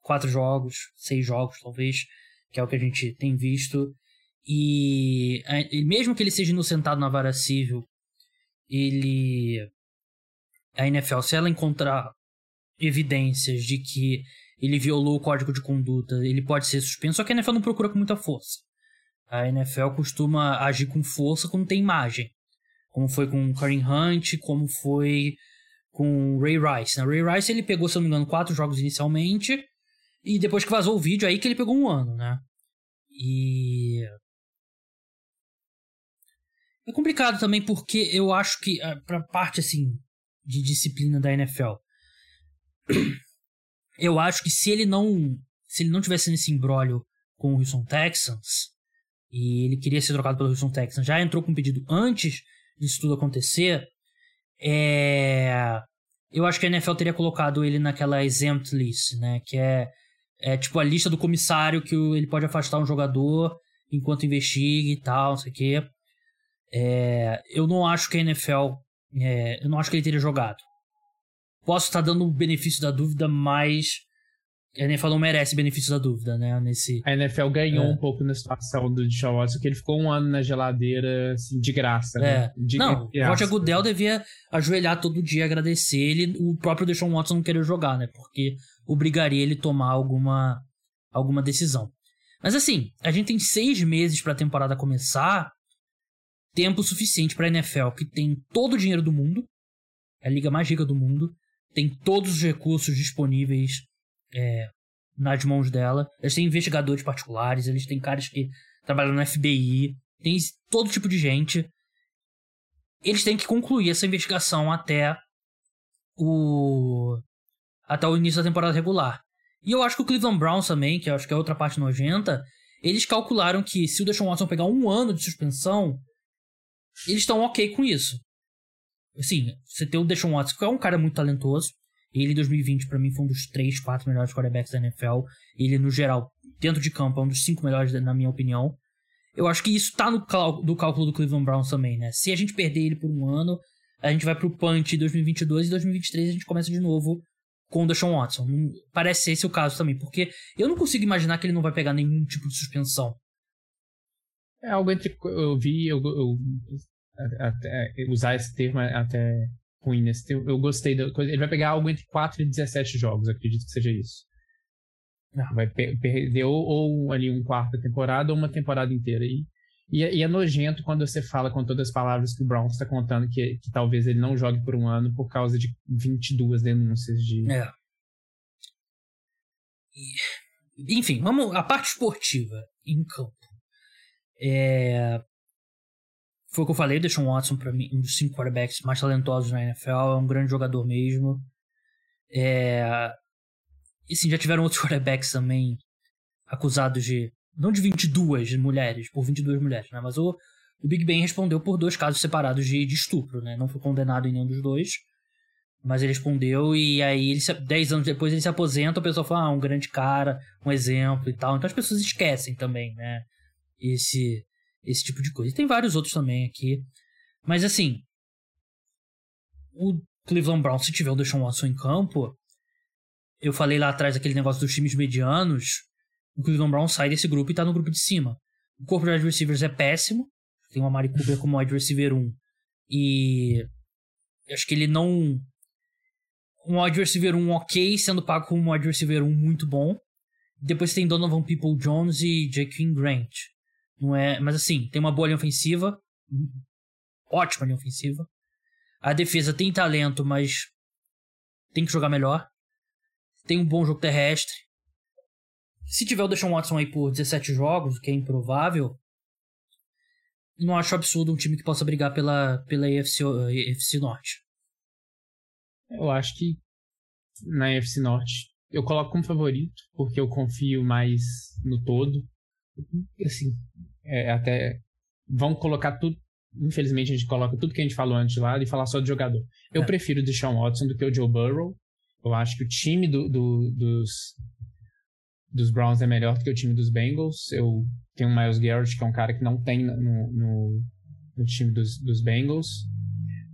Quatro jogos, seis jogos, talvez, que é o que a gente tem visto. E mesmo que ele seja inocentado na vara civil, ele. A NFL, se ela encontrar evidências de que ele violou o código de conduta, ele pode ser suspenso, só que a NFL não procura com muita força. A NFL costuma agir com força quando tem imagem. Como foi com Kareem Hunt, como foi com Ray Rice. Né? Ray Rice ele pegou, se não me engano, quatro jogos inicialmente. E depois que vazou o vídeo, aí que ele pegou um ano, né? E. É complicado também porque eu acho que, ah, pra parte assim, de disciplina da NFL, eu acho que se ele não. Se ele não tivesse nesse embrólio com o Houston Texans, e ele queria ser trocado pelo Houston Texans, já entrou com um pedido antes disso tudo acontecer, é... eu acho que a NFL teria colocado ele naquela exempt list, né? Que é, é tipo a lista do comissário que ele pode afastar um jogador enquanto investiga e tal, não sei o quê. É... eu não acho que a NFL. É... eu não acho que ele teria jogado. Posso estar dando o benefício da dúvida, mas a NFL não merece benefício da dúvida, né? Nesse,
a NFL ganhou é. um pouco na situação do Deshaun Watson, que ele ficou um ano na geladeira, assim, de graça, né?
É. De não, o Roger Goodell devia ajoelhar todo dia agradecer ele, o próprio Deshaun Watson não querer jogar, né? Porque obrigaria ele a tomar alguma, alguma decisão. Mas assim, a gente tem seis meses para a temporada começar, tempo suficiente para a NFL, que tem todo o dinheiro do mundo, é a liga mais rica do mundo, tem todos os recursos disponíveis é, nas mãos dela. Eles têm investigadores particulares, eles têm caras que trabalham no FBI, tem todo tipo de gente. Eles têm que concluir essa investigação até o até o início da temporada regular. E eu acho que o Cleveland Browns também, que eu acho que é outra parte nojenta, eles calcularam que se o Deshaun Watson pegar um ano de suspensão, eles estão ok com isso. Assim, você tem o Deshaun Watson, que é um cara muito talentoso, ele, em 2020, para mim, foi um dos três, quatro melhores quarterbacks da NFL. Ele, no geral, dentro de campo, é um dos cinco melhores, na minha opinião. Eu acho que isso tá no do cálculo do Cleveland Browns também, né? Se a gente perder ele por um ano, a gente vai pro punch 2022 e 2023 a gente começa de novo com o Deshaun Watson. Parece ser esse o caso também, porque eu não consigo imaginar que ele não vai pegar nenhum tipo de suspensão.
É algo entre. Eu vi, eu, eu, até, usar esse termo é até ruim nesse. Eu, eu gostei da coisa. Ele vai pegar algo entre 4 e 17 jogos, acredito que seja isso. Ah. Vai per perder ou, ou, ali um quarto da temporada ou uma temporada inteira. E, e, é, e, é nojento quando você fala com todas as palavras que o Brown está contando que, que talvez ele não jogue por um ano por causa de 22 denúncias de.
É. E, enfim, vamos. A parte esportiva em campo. É, foi o que eu falei, Deshaun Watson, para mim, um dos cinco quarterbacks mais talentosos na NFL, é um grande jogador mesmo. É... E sim, já tiveram outros quarterbacks também acusados de. Não de 22 mulheres, por 22 mulheres, né? Mas o, o Big Ben respondeu por dois casos separados de, de estupro, né? Não foi condenado em nenhum dos dois. Mas ele respondeu e aí, ele se, 10 anos depois, ele se aposenta. O pessoal fala, ah, um grande cara, um exemplo e tal. Então as pessoas esquecem também, né? Esse, esse tipo de coisa. E tem vários outros também aqui. Mas assim, o Cleveland Browns, se tiver o Deshaun Watson em campo, eu falei lá atrás aquele negócio dos times medianos, o Cleveland Browns sai desse grupo e tá no grupo de cima. O corpo de wide receivers é péssimo, tem uma Mari Cooper como wide receiver 1, e acho que ele não... Um wide receiver 1 ok, sendo pago como um wide receiver 1 muito bom. Depois tem Donovan People Jones e Jaquim Grant. Não é, mas assim, tem uma boa linha ofensiva, ótima linha ofensiva. A defesa tem talento, mas tem que jogar melhor. Tem um bom jogo terrestre. Se tiver o Deshaun Watson aí por 17 jogos, o que é improvável, não acho absurdo um time que possa brigar pela, pela AFC, AFC Norte.
Eu acho que na AFC Norte eu coloco como favorito, porque eu confio mais no todo. Assim, é, até vão colocar tudo. Infelizmente, a gente coloca tudo que a gente falou antes lado e falar só de jogador. Eu é. prefiro o Deshaun Watson do que o Joe Burrow. Eu acho que o time do, do, dos, dos Browns é melhor do que o time dos Bengals. Eu tenho o Miles Garrett, que é um cara que não tem no, no, no time dos, dos Bengals.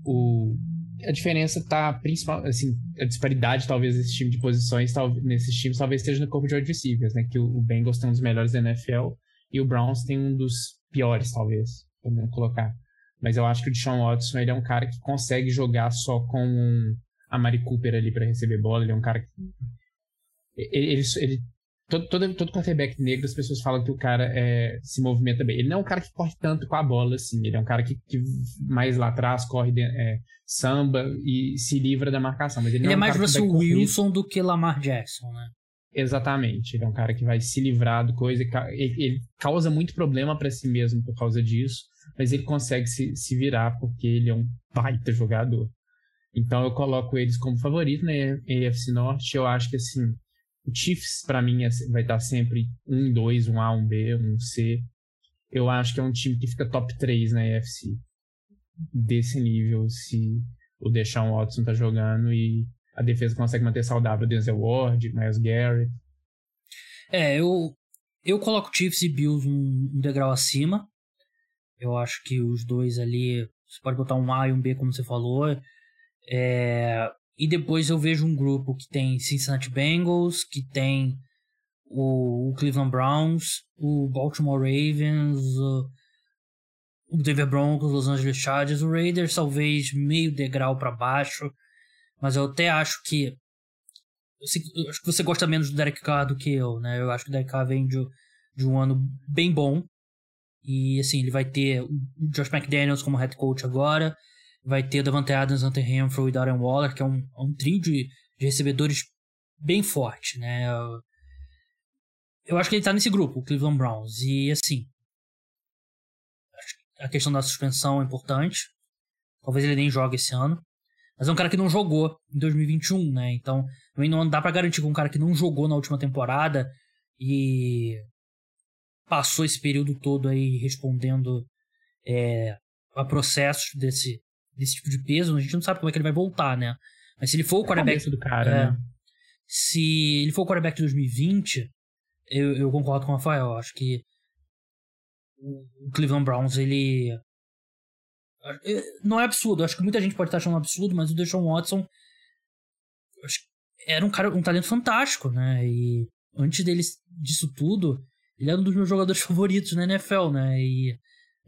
O, a diferença tá principal, assim, a disparidade talvez desse time de posições, tal, nesses times, talvez esteja no corpo de wide receivers, né? Que o, o Bengals tem um dos melhores da NFL e o Browns tem um dos piores, talvez, podemos colocar. Mas eu acho que o Deshaun Watson, ele é um cara que consegue jogar só com a Mari Cooper ali para receber bola, ele é um cara que ele, ele, ele todo, todo, todo quarterback negro, as pessoas falam que o cara é, se movimenta bem. Ele não é um cara que corre tanto com a bola, assim. Ele é um cara que, que mais lá atrás corre, de, é, samba e se livra da marcação. Mas ele,
ele
é,
é
um
mais Russell Wilson do que Lamar Jackson, né?
Exatamente. Ele é um cara que vai se livrar do coisa. Ele, causa muito problema para si mesmo por causa disso, mas ele consegue se, se virar porque ele é um baita jogador. Então eu coloco eles como favorito na AFC Norte. Eu acho que assim o Chiefs, para mim, é vai estar sempre um, dois, um A, um B, um C. Eu acho que é um time que fica top 3 na AFC. Desse nível, se o Deshaun Watson tá jogando e a defesa consegue manter saudável Denzel Ward, Miles Garrett.
É, eu, eu coloco Chiefs e Bills um, um degrau acima. Eu acho que os dois ali, você pode botar um A e um B, como você falou. É, e depois eu vejo um grupo que tem Cincinnati Bengals, que tem o, o Cleveland Browns, o Baltimore Ravens, o, o Denver Broncos, Los Angeles Chargers, o Raiders talvez meio degrau para baixo, mas eu até acho que eu, eu acho que você gosta menos do Derek Carr do que eu, né? Eu acho que o Derek Carr vem de, de um ano bem bom e assim ele vai ter o Josh McDaniels como head coach agora vai ter Davante Adams, Hunter Renfro e Darren Waller, que é um, um trio de, de recebedores bem forte, né? Eu, eu acho que ele tá nesse grupo, o Cleveland Browns. E assim, a questão da suspensão é importante. Talvez ele nem jogue esse ano. Mas é um cara que não jogou em 2021, né? Então, também não dá para garantir que um cara que não jogou na última temporada e passou esse período todo aí respondendo é, a processos desse, desse tipo de peso, a gente não sabe como é que ele vai voltar, né? Mas se ele for o é quarterback.
do cara, é, né?
Se ele for o quarterback de 2020, eu, eu concordo com o Rafael. Acho que o Cleveland Browns, ele. É, não é absurdo, acho que muita gente pode estar achando um absurdo, mas o Deshaun Watson era um cara, um talento fantástico, né? E antes dele, disso tudo, ele era um dos meus jogadores favoritos na NFL, né? E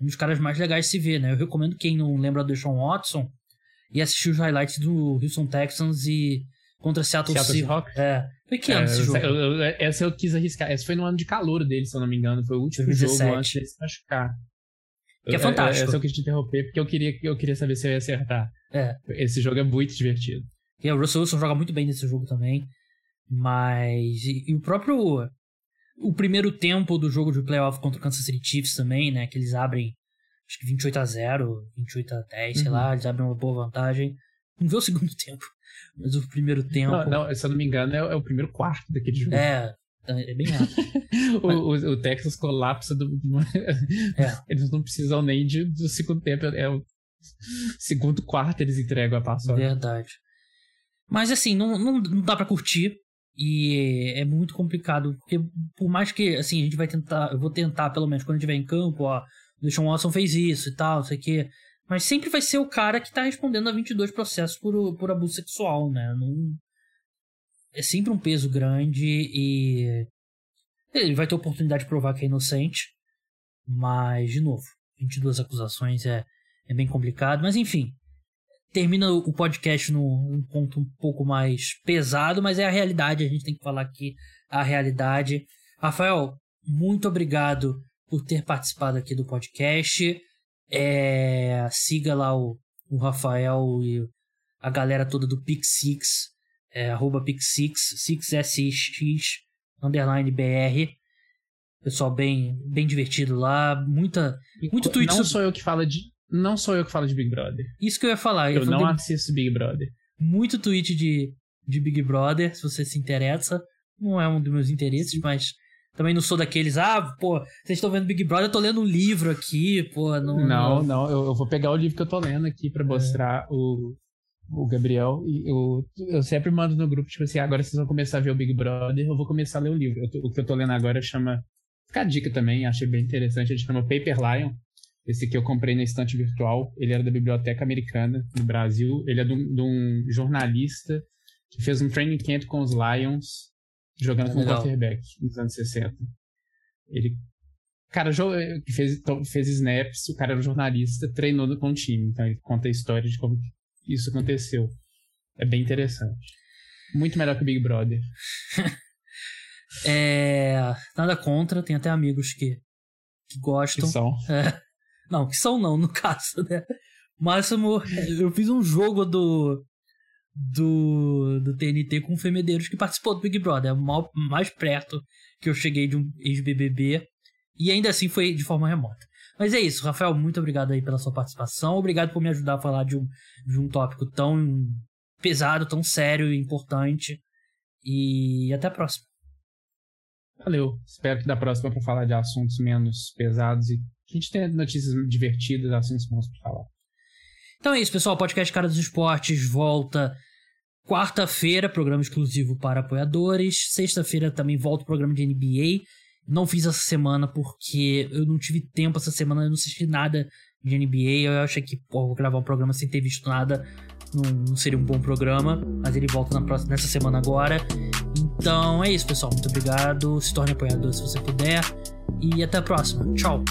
um dos caras mais legais de se ver, né? Eu recomendo quem não lembra do Sean Watson e assistir os highlights do Houston Texans e contra Seattle,
Seattle Seahawks.
É. Foi que ano é, esse jogo?
Eu, eu, essa eu quis arriscar. Essa foi no ano de calor dele, se eu não me engano. Foi o último 2017. jogo antes de se machucar.
Que é fantástico.
Essa eu quis te interromper porque eu queria, eu queria saber se eu ia acertar.
É.
Esse jogo é muito divertido.
E o Russell Wilson joga muito bem nesse jogo também. Mas. E, e o próprio o primeiro tempo do jogo de playoff contra o Kansas City Chiefs também, né? Que eles abrem, acho que 28 a 0 28 a 10, uhum. sei lá, eles abrem uma boa vantagem. Não vê o segundo tempo, mas o primeiro tempo.
Não, não se eu não me engano, é, é o primeiro quarto daquele jogo.
É, é bem rápido.
o, o, o, Texas colapsa do. é. Eles não precisam nem de, do segundo tempo, é o segundo quarto eles entregam a paçoca.
Verdade. Mas assim, não, não, não dá para curtir. E é muito complicado, porque por mais que, assim, a gente vai tentar, eu vou tentar, pelo menos, quando a gente estiver em campo, ó, o Deshaun Watson fez isso e tal, não sei o quê. Mas sempre vai ser o cara que tá respondendo a 22 processos por, por abuso sexual, né? Não... É sempre um peso grande e ele vai ter oportunidade de provar que é inocente. Mas, de novo, 22 acusações é, é bem complicado. Mas, enfim, termina o podcast num, ponto um pouco mais pesado, mas é a realidade, a gente tem que falar aqui a realidade. Rafael, muito obrigado por ter participado aqui do podcast. É, siga lá o, o Rafael e a galera toda do Pix6, é, arroba Pix6, 6SX, underline BR. Pessoal bem, bem divertido lá, muita, muito tweet.
Não sou eu que falo de não sou eu que falo de Big Brother.
Isso que eu ia falar. Eu,
eu não assisto Big Brother.
Muito tweet de, de Big Brother, se você se interessa. Não é um dos meus interesses, mas também não sou daqueles, ah, pô, vocês estão vendo Big Brother, eu tô lendo um livro aqui, pô. Não,
não, não eu, eu, vou pegar o livro que eu tô lendo aqui para é. mostrar é. o, o Gabriel, e eu, eu sempre mando no grupo, tipo assim, agora vocês vão começar a ver o Big Brother, eu vou começar a ler o livro. Eu, o que eu tô lendo agora chama. Fica a dica também, achei bem interessante. Ele chama Paper Lion. Esse aqui eu comprei na estante virtual. Ele era da Biblioteca Americana, no Brasil. Ele é de um, de um jornalista que fez um training camp com os Lions, jogando com o quarterback nos anos 60. Ele. Cara, fez, fez snaps, o cara era um jornalista, treinou com o time. Então ele conta a história de como isso aconteceu. É bem interessante. Muito melhor que o Big Brother.
é, nada contra, tem até amigos que, que gostam.
Que são.
É, não, que são não, no caso, né? Máximo, eu fiz um jogo do do, do TNT com o Femedeiros que participou do Big Brother. É o mais perto que eu cheguei de um ex-BBB. E ainda assim foi de forma remota. Mas é isso, Rafael, muito obrigado aí pela sua participação. Obrigado por me ajudar a falar de um, de um tópico tão pesado, tão sério e importante. E até a próxima.
Valeu. Espero que da próxima para falar de assuntos menos pesados e que a gente tenha notícias divertidas, assuntos bons para falar.
Então é isso, pessoal. O podcast Cara dos Esportes volta quarta-feira, programa exclusivo para apoiadores. Sexta-feira também volta o programa de NBA. Não fiz essa semana porque eu não tive tempo essa semana, eu não assisti nada de NBA. Eu achei que, pô, vou gravar um programa sem ter visto nada. Não, não, seria um bom programa, mas ele volta na próxima, nessa semana agora. Então é isso, pessoal. Muito obrigado. Se torne apoiador se você puder. E até a próxima. Tchau.